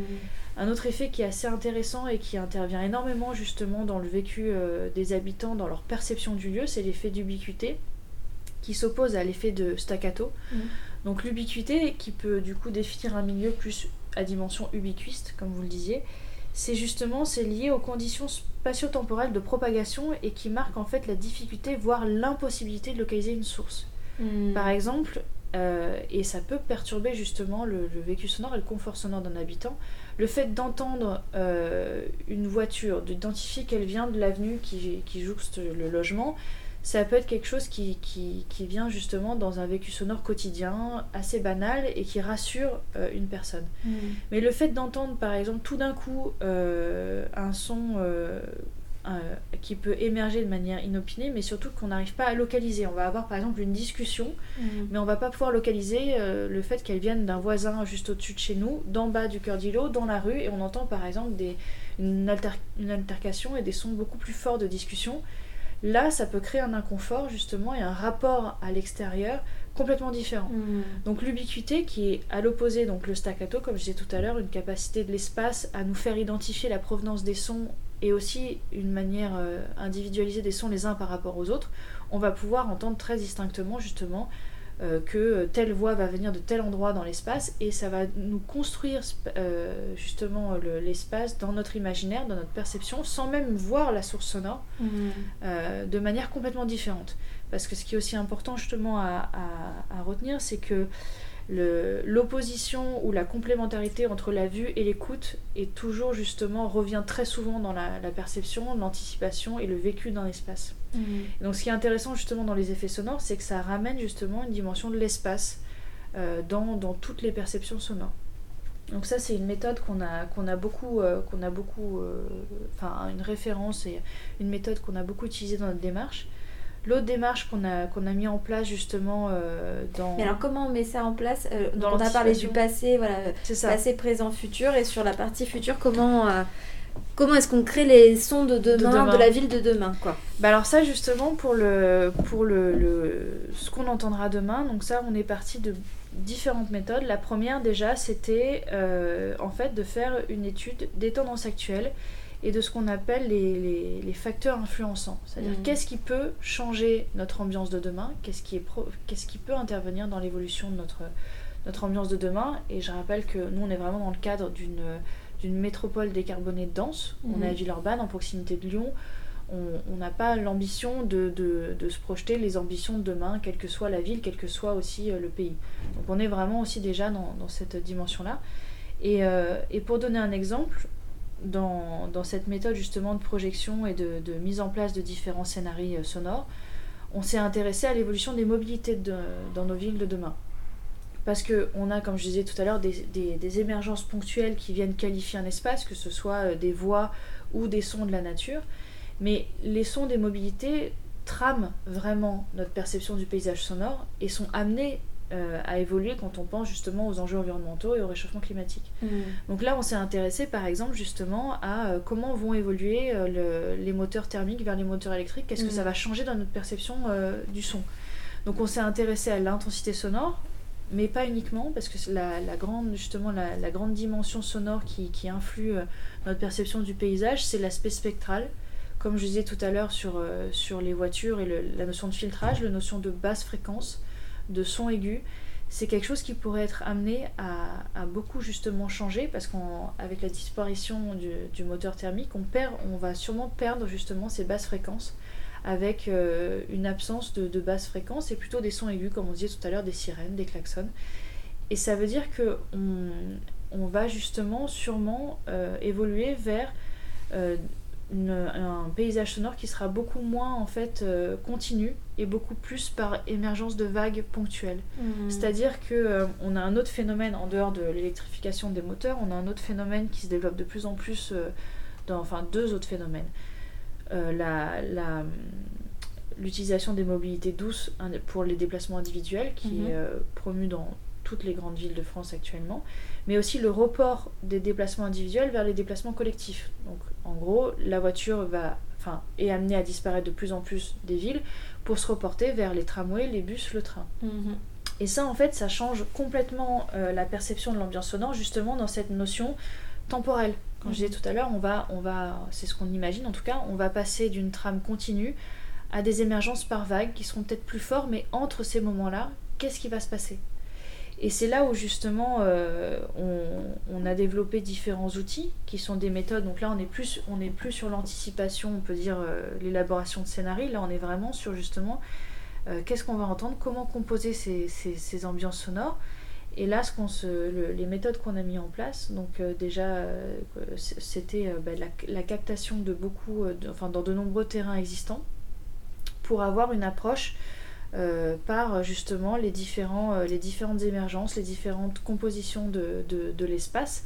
Un autre effet qui est assez intéressant et qui intervient énormément justement dans le vécu euh, des habitants, dans leur perception du lieu, c'est l'effet d'ubiquité qui s'oppose à l'effet de staccato. Mm. Donc l'ubiquité, qui peut du coup définir un milieu plus à dimension ubiquiste, comme vous le disiez, c'est justement c'est lié aux conditions spatio-temporelles de propagation et qui marque en fait la difficulté, voire l'impossibilité de localiser une source. Mm. Par exemple, euh, et ça peut perturber justement le, vécu sonore et le confort sonore d'un habitant. Le fait d'entendre euh, une voiture, d'identifier qu'elle vient de l'avenue qui, qui jouxte le logement, ça peut être quelque chose qui, qui, qui, vient justement dans un vécu sonore quotidien, assez banal et qui rassure euh, une personne. Mm. Mais le fait d'entendre par exemple tout d'un coup euh, un son euh, qui peut émerger de manière inopinée, mais surtout qu'on n'arrive pas à localiser. On va avoir par exemple une discussion, mm. mais on va pas pouvoir localiser le fait qu'elle vienne d'un voisin juste au-dessus de chez nous, d'en bas du cœur d'îlot, dans la rue, et on entend par exemple des, une, une altercation et des sons beaucoup plus forts de discussion Là, ça peut créer un inconfort justement et un rapport à l'extérieur complètement différent. Mm. Donc l'ubiquité qui est à l'opposé, donc le staccato, comme je disais tout à l'heure, une capacité de l'espace à nous faire identifier la provenance des sons et aussi une manière euh, individualisée des sons les uns par rapport aux autres, on va pouvoir entendre très distinctement justement euh, que telle voix va venir de tel endroit dans l'espace et ça va nous construire euh, justement l'espace dans notre imaginaire, dans notre perception, sans même voir la source sonore, mmh. euh, de manière complètement différente. Parce que ce qui est aussi important justement à retenir, c'est que l'opposition ou la complémentarité entre la vue et l'écoute est toujours justement revient très souvent dans la, perception, l'anticipation et le vécu d'un espace. Mhm. Donc ce qui est intéressant justement dans les effets sonores, c'est que ça ramène justement une dimension de l'espace euh, dans, toutes les perceptions sonores. Donc ça c'est une méthode qu'on a, qu'on a beaucoup, euh, qu'on a beaucoup, euh, enfin une référence et une méthode qu'on a beaucoup utilisée dans notre démarche. L'autre démarche qu'on a, qu'on a mis en place justement euh, dans... Mais alors comment on met ça en place euh, On a parlé du passé, voilà, passé, présent, futur, et sur la partie future, comment... Euh, comment est-ce qu'on crée les sons de demain, de la ville de demain quoi bah alors ça justement pour le pour le, le ce qu'on entendra demain donc ça on est parti de différentes méthodes. La première déjà c'était en fait de faire une étude des tendances actuelles et de ce qu'on appelle les, les, facteurs influençants. C'est-à-dire mm. qu'est-ce qui peut changer notre ambiance de demain, qu'est-ce qui, est qu'est-ce qui peut intervenir dans l'évolution de notre, notre ambiance de demain. Et je rappelle que nous, on est vraiment dans le cadre d'une, d'une métropole décarbonée dense. On est à mm-hmm. Villeurbanne, en proximité de Lyon. On n'a pas l'ambition de, de, de, se projeter les ambitions de demain, quelle que soit la ville, quel que soit aussi euh, le pays. Donc on est vraiment aussi déjà dans, dans cette dimension-là. Et, euh, et, pour donner un exemple, dans, cette méthode justement de projection et de, mise en place de différents scénarios euh, sonores, on s'est intéressé à l'évolution des mobilités dans nos villes de demain. Parce qu'on a, comme je disais tout à l'heure, des, des, des, émergences ponctuelles qui viennent qualifier un espace, que ce soit euh, des voix ou des sons de la nature. Mais les sons des mobilités trament vraiment notre perception du paysage sonore et sont amenés euh, à évoluer quand on pense justement aux enjeux environnementaux et au réchauffement climatique. Mm. Donc là, on s'est intéressé par exemple justement à euh, comment vont évoluer euh, les moteurs thermiques vers les moteurs électriques, qu'est-ce que mm. ça va changer dans notre perception du son? Donc on s'est intéressé à l'intensité sonore, mais pas uniquement, parce que la, la grande, justement, la, grande dimension sonore qui, qui influe notre perception du paysage, c'est l'aspect spectral. Comme je disais tout à l'heure sur, sur les voitures et la notion de filtrage, la notion de basse fréquence, de son aigu, c'est quelque chose qui pourrait être amené à, beaucoup justement changer parce qu'avec la disparition du, moteur thermique, on, on va sûrement perdre justement ces basses fréquences avec euh, une absence de, basses fréquences et plutôt des sons aigus, comme on disait tout à l'heure, des sirènes, des klaxons. Et ça veut dire que on, va justement sûrement euh, évoluer vers euh, un paysage sonore qui sera beaucoup moins en fait euh, continu et beaucoup plus par émergence de vagues ponctuelles. Mhm. C'est-à-dire que euh, on a un autre phénomène en dehors de l'électrification des moteurs, on a un autre phénomène qui se développe de plus en plus euh, dans enfin deux autres phénomènes. la, la l'utilisation des mobilités douces pour les déplacements individuels qui mhm. est promu dans toutes les grandes villes de France actuellement, mais aussi le report des déplacements individuels vers les déplacements collectifs. Donc en gros, la voiture va, enfin, est amenée à disparaître de plus en plus des villes pour se reporter vers les tramways, les bus, le train. Mhm. Et ça, en fait, ça change complètement euh, la perception de l'ambiance sonore, justement dans cette notion temporelle. Comme je disais mhm. tout à l'heure, on va, on va, c'est ce qu'on imagine en tout cas, on va passer d'une trame continue à des émergences par vagues qui seront peut-être plus fortes, mais entre ces moments-là, qu'est-ce qui va se passer? Et c'est là où justement euh, on, a développé différents outils qui sont des méthodes. Donc là on est plus, on est plus sur l'anticipation, on peut dire euh, l'élaboration de scénarii. Là on est vraiment sur justement euh, qu'est-ce qu'on va entendre, comment composer ces, ces, ambiances sonores. Et là, ce qu'on se, les méthodes qu'on a mis en place, donc déjà, c'était bah, la, captation de beaucoup, enfin dans de nombreux terrains existants, pour avoir une approche euh, par justement les, différents, euh, les différentes émergences, les différentes compositions de, de, l'espace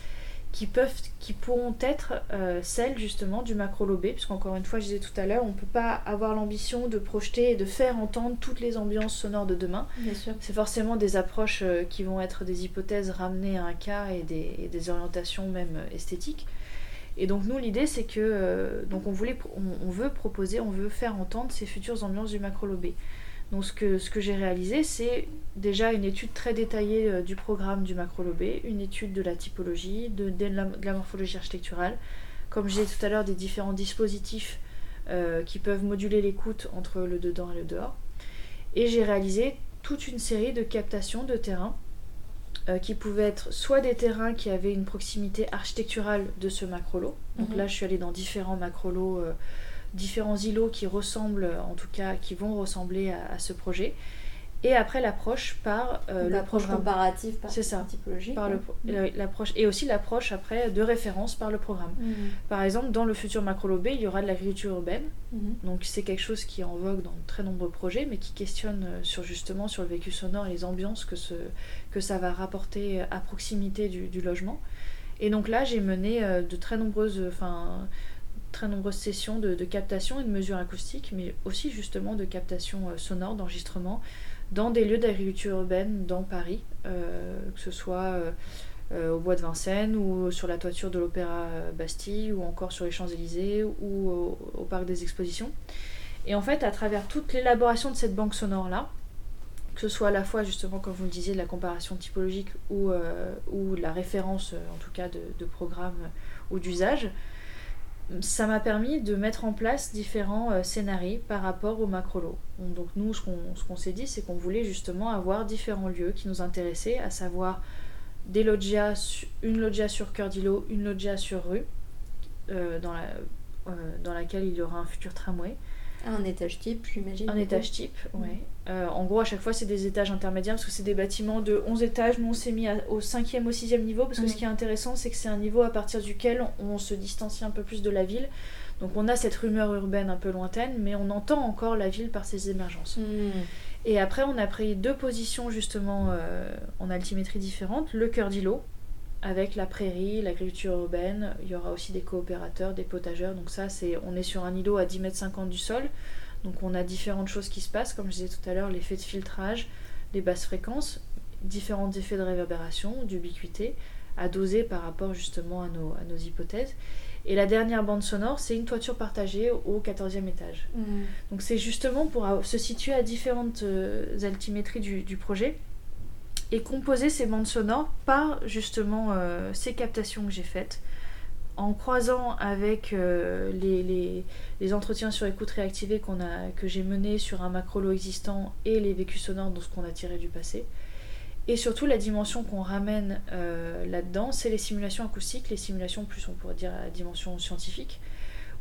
qui, peuvent, qui pourront être euh, celles justement du macro-lobé, puisqu'encore une fois, je disais tout à l'heure, on ne peut pas avoir l'ambition de projeter et de faire entendre toutes les ambiances sonores de demain. C'est forcément des approches qui vont être des hypothèses ramenées à un cas et des, des orientations même esthétiques. Et donc nous, l'idée, c'est que donc on, voulait, on, on, veut proposer, on veut faire entendre ces futures ambiances du macro-lobé. Donc ce que, ce que j'ai réalisé, c'est déjà une étude très détaillée euh, du programme du macro-lobé, une étude de la typologie, de, de, la, morphologie architecturale, comme je disais tout à l'heure, des différents dispositifs euh, qui peuvent moduler l'écoute entre le dedans et le dehors. Et j'ai réalisé toute une série de captations de terrains euh, qui pouvaient être soit des terrains qui avaient une proximité architecturale de ce macro-lot. Donc mhm. là, je suis allée dans différents macro-lots différents îlots qui ressemblent, en tout cas, qui vont ressembler à, ce projet. Et après l'approche par euh, l'approche comparative par c'est ça. typologie par le, l'approche et aussi l'approche après de référence par le programme. Mhm. par exemple dans le futur macro lobé il y aura de l'agriculture urbaine. Mhm. donc c'est quelque chose qui est en vogue dans de très nombreux projets mais qui questionne euh, sur justement sur le vécu sonore et les ambiances que ce que ça va rapporter à proximité du, du logement. Et donc là j'ai mené euh, de très nombreuses enfin très nombreuses sessions de, captation et de mesures acoustiques, mais aussi justement de captation euh, sonore, d'enregistrement, dans des lieux d'agriculture urbaine dans Paris, euh, que ce soit euh, au bois de Vincennes ou sur la toiture de l'Opéra Bastille ou encore sur les Champs-Élysées ou au, Parc des Expositions. Et en fait, à travers toute l'élaboration de cette banque sonore-là, que ce soit à la fois justement, comme vous le disiez, de la comparation typologique ou, ou la référence, en tout cas, de, de programme ou d'usage, ça m'a permis de mettre en place différents euh, scénarios par rapport au macrolo. Donc nous, ce qu'on s'est dit, c'est qu'on voulait justement avoir différents lieux qui nous intéressaient, à savoir des loggias, une loggia sur Cœur d'Îlot, une loggia sur rue, euh, dans, la, euh, dans laquelle il y aura un futur tramway. Un étage type, j'imagine. Un étage type, oui. Euh, en gros, à chaque fois, c'est des étages intermédiaires parce que c'est des bâtiments de 11 étages. Nous, on s'est mis au 5e, au 6e niveau parce que ce qui est intéressant, c'est que c'est un niveau à partir duquel on se distancie un peu plus de la ville. Donc, on a cette rumeur urbaine un peu lointaine, mais on entend encore la ville par ses émergences. Hmm. Et après, on a pris deux positions justement euh, en altimétrie différentes le cœur d'îlot, avec la prairie, l'agriculture urbaine. Il y aura aussi des coopérateurs, des potageurs. Donc, ça, c'est on est sur un îlot à 10 mètres 50 du sol. Donc on a différentes choses qui se passent, comme je disais tout à l'heure, l'effet de filtrage, les basses fréquences, différents effets de réverbération, d'ubiquité, à doser par rapport justement à nos, à nos hypothèses. Et la dernière bande sonore, c'est une toiture partagée au 14e étage. Mmh. Donc c'est justement pour se situer à différentes euh, altimétries du, projet et composer ces bandes sonores par justement euh, ces captations que j'ai faites en croisant avec euh, les, entretiens sur écoute réactivée qu'on a, que j'ai menés sur un macrolo existant et les vécus sonores dans ce qu'on a tiré du passé. Et surtout, la dimension qu'on ramène euh, là-dedans, c'est les simulations acoustiques, les simulations plus, on pourrait dire, la dimension scientifique,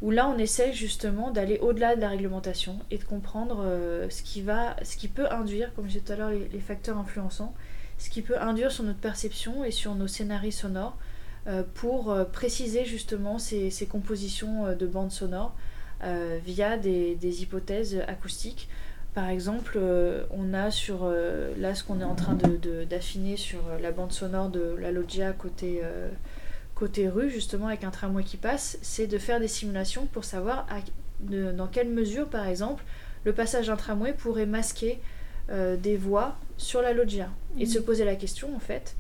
où là, on essaie justement d'aller au-delà de la réglementation et de comprendre euh, ce, qui va, ce qui peut induire, comme je disais tout à l'heure, les facteurs influençants, ce qui peut induire sur notre perception et sur nos scénarios sonores pour euh, préciser justement ces, compositions euh, de bandes sonores via des, hypothèses acoustiques. Par exemple, on a sur là ce qu'on est en train d'affiner sur la bande sonore de la loggia côté, côté rue, justement avec un tramway qui passe, c'est de faire des simulations pour savoir dans quelle mesure, par exemple, le passage d'un tramway pourrait masquer des voix sur la loggia. Et se mmh. poser la question, en fait,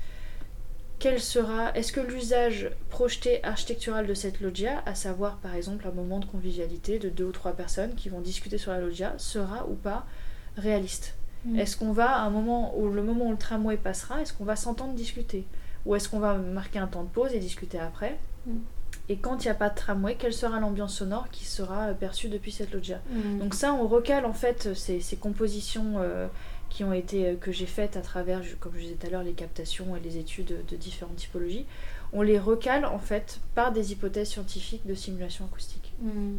quel sera, est-ce que l'usage projeté architectural de cette loggia, à savoir par exemple un moment de convivialité de deux ou trois personnes qui vont discuter sur la loggia, sera ou pas réaliste mm. Est-ce qu'on va, à un moment où le moment où le tramway passera, est-ce qu'on va s'entendre discuter Ou est-ce qu'on va marquer un temps de pause et discuter après mm. Et quand il n'y a pas de tramway, quelle sera l'ambiance sonore qui sera perçue depuis cette loggia mm. Donc ça, on recale en fait ces, compositions euh, qui ont été euh, que j'ai faites à travers, comme je disais tout à l'heure, les captations et les études de différentes typologies, on les recale en fait par des hypothèses scientifiques de simulation acoustique. Hmm.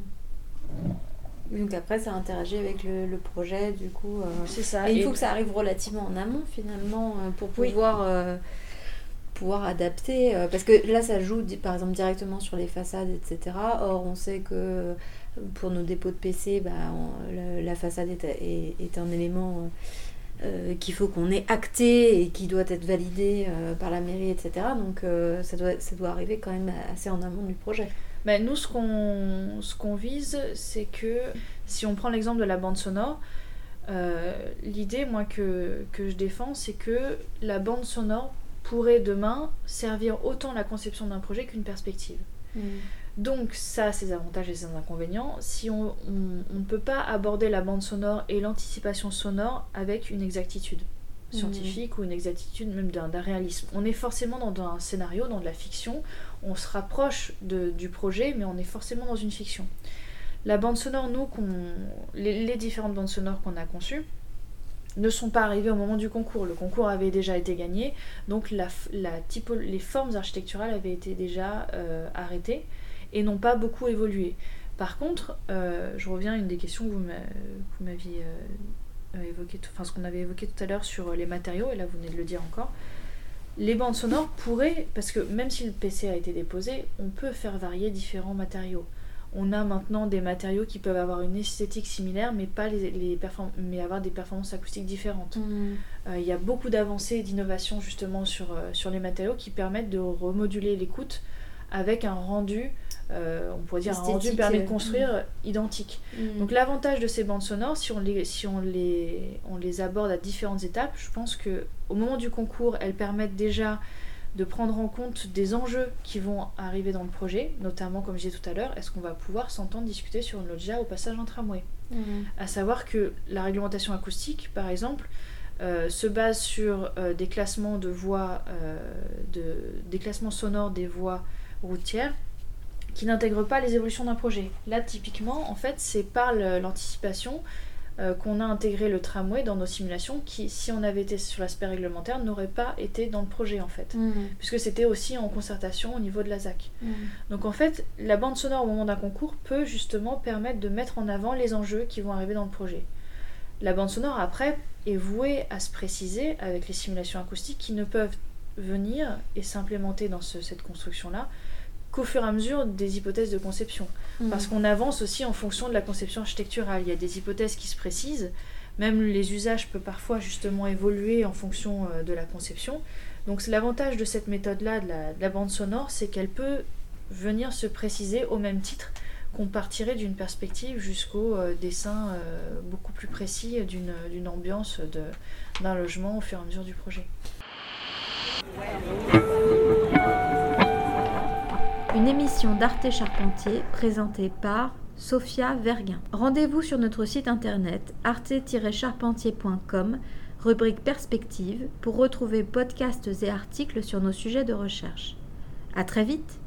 Donc après, ça interagit avec le, projet, du coup. Euh, C'est ça. Et il faut que ça arrive relativement en amont, finalement, euh, pour pouvoir, pouvoir adapter. parce que là, ça joue, par exemple, directement sur les façades, etc. Or, on sait que pour nos dépôts de PC, bah, la, façade est, est, un élément euh, qu'il faut qu'on ait acté et qui doit être validé euh, par la mairie, etc. Donc euh, ça, doit, ça doit arriver quand même assez en amont du projet. Mais nous, ce qu'on ce qu'on vise, c'est que si on prend l'exemple de la bande sonore, l'idée, moi, que, que je défends, c'est que la bande sonore pourrait demain servir autant la conception d'un projet qu'une perspective. Mmh. Donc ça a ses avantages et ses inconvénients. Si on ne peut pas aborder la bande sonore et l'anticipation sonore avec une exactitude scientifique ou une exactitude même d'un réalisme. On est forcément dans, un scénario, dans de la fiction, on se rapproche du projet, mais on est forcément dans une fiction. La bande sonore, nous, les, différentes bandes sonores qu'on a conçues, ne sont pas arrivées au moment du concours. Le concours avait déjà été gagné, donc la, les formes architecturales avaient été déjà euh, arrêtées et n'ont pas beaucoup évolué. Par contre, euh, je reviens à une des questions que vous m'aviez euh, évoqué, enfin ce qu'on avait évoqué tout à l'heure sur les matériaux, et là vous venez de le dire encore. Les bandes sonores pourraient, parce que même si le PC a été déposé, on peut faire varier différents matériaux. On a maintenant des matériaux qui peuvent avoir une esthétique similaire, mais, pas les, les mais avoir des performances acoustiques différentes. Mmh. Euh, il y a beaucoup d'avancées et d'innovations justement sur, sur les matériaux qui permettent de remoduler l'écoute avec un rendu euh, on pourrait dire un rendu permet de euh, construire mm. identique. Mm. Donc l'avantage de ces bandes sonores, si on les, si on les, on les aborde à différentes étapes, je pense que au moment du concours, elles permettent déjà de prendre en compte des enjeux qui vont arriver dans le projet, notamment comme je disais tout à l'heure, est-ce qu'on va pouvoir s'entendre discuter sur une loggia au passage en tramway? Mm. À savoir que la réglementation acoustique, par exemple, euh, se base sur des classements de voix, de, des classements sonores des voies routières qui n'intègre pas les évolutions d'un projet. Là, typiquement, en fait, c'est par l'anticipation euh, qu'on a intégré le tramway dans nos simulations qui, si on avait été sur l'aspect réglementaire, n'aurait pas été dans le projet en fait. Mhm. Puisque c'était aussi en concertation au niveau de la ZAC. Mhm. Donc en fait, la bande sonore au moment d'un concours peut justement permettre de mettre en avant les enjeux qui vont arriver dans le projet. La bande sonore après est vouée à se préciser avec les simulations acoustiques qui ne peuvent venir et s'implémenter dans ce- cette construction-là qu'au fur et à mesure des hypothèses de conception. Mhm. Parce qu'on avance aussi en fonction de la conception architecturale. Il y a des hypothèses qui se précisent. Même les usages peuvent parfois justement évoluer en fonction euh, de la conception. Donc c'est l'avantage de cette méthode-là, de la, de la bande sonore, c'est qu'elle peut venir se préciser au même titre qu'on partirait d'une perspective jusqu'au euh, dessin euh, beaucoup plus précis d'une d'une ambiance de- d'un logement au fur et à mesure du projet. Une émission d'Arte Charpentier présentée par Sophia Verguin. Rendez-vous sur notre site internet arte-charpentier.com, rubrique Perspective, pour retrouver podcasts et articles sur nos sujets de recherche. À très vite!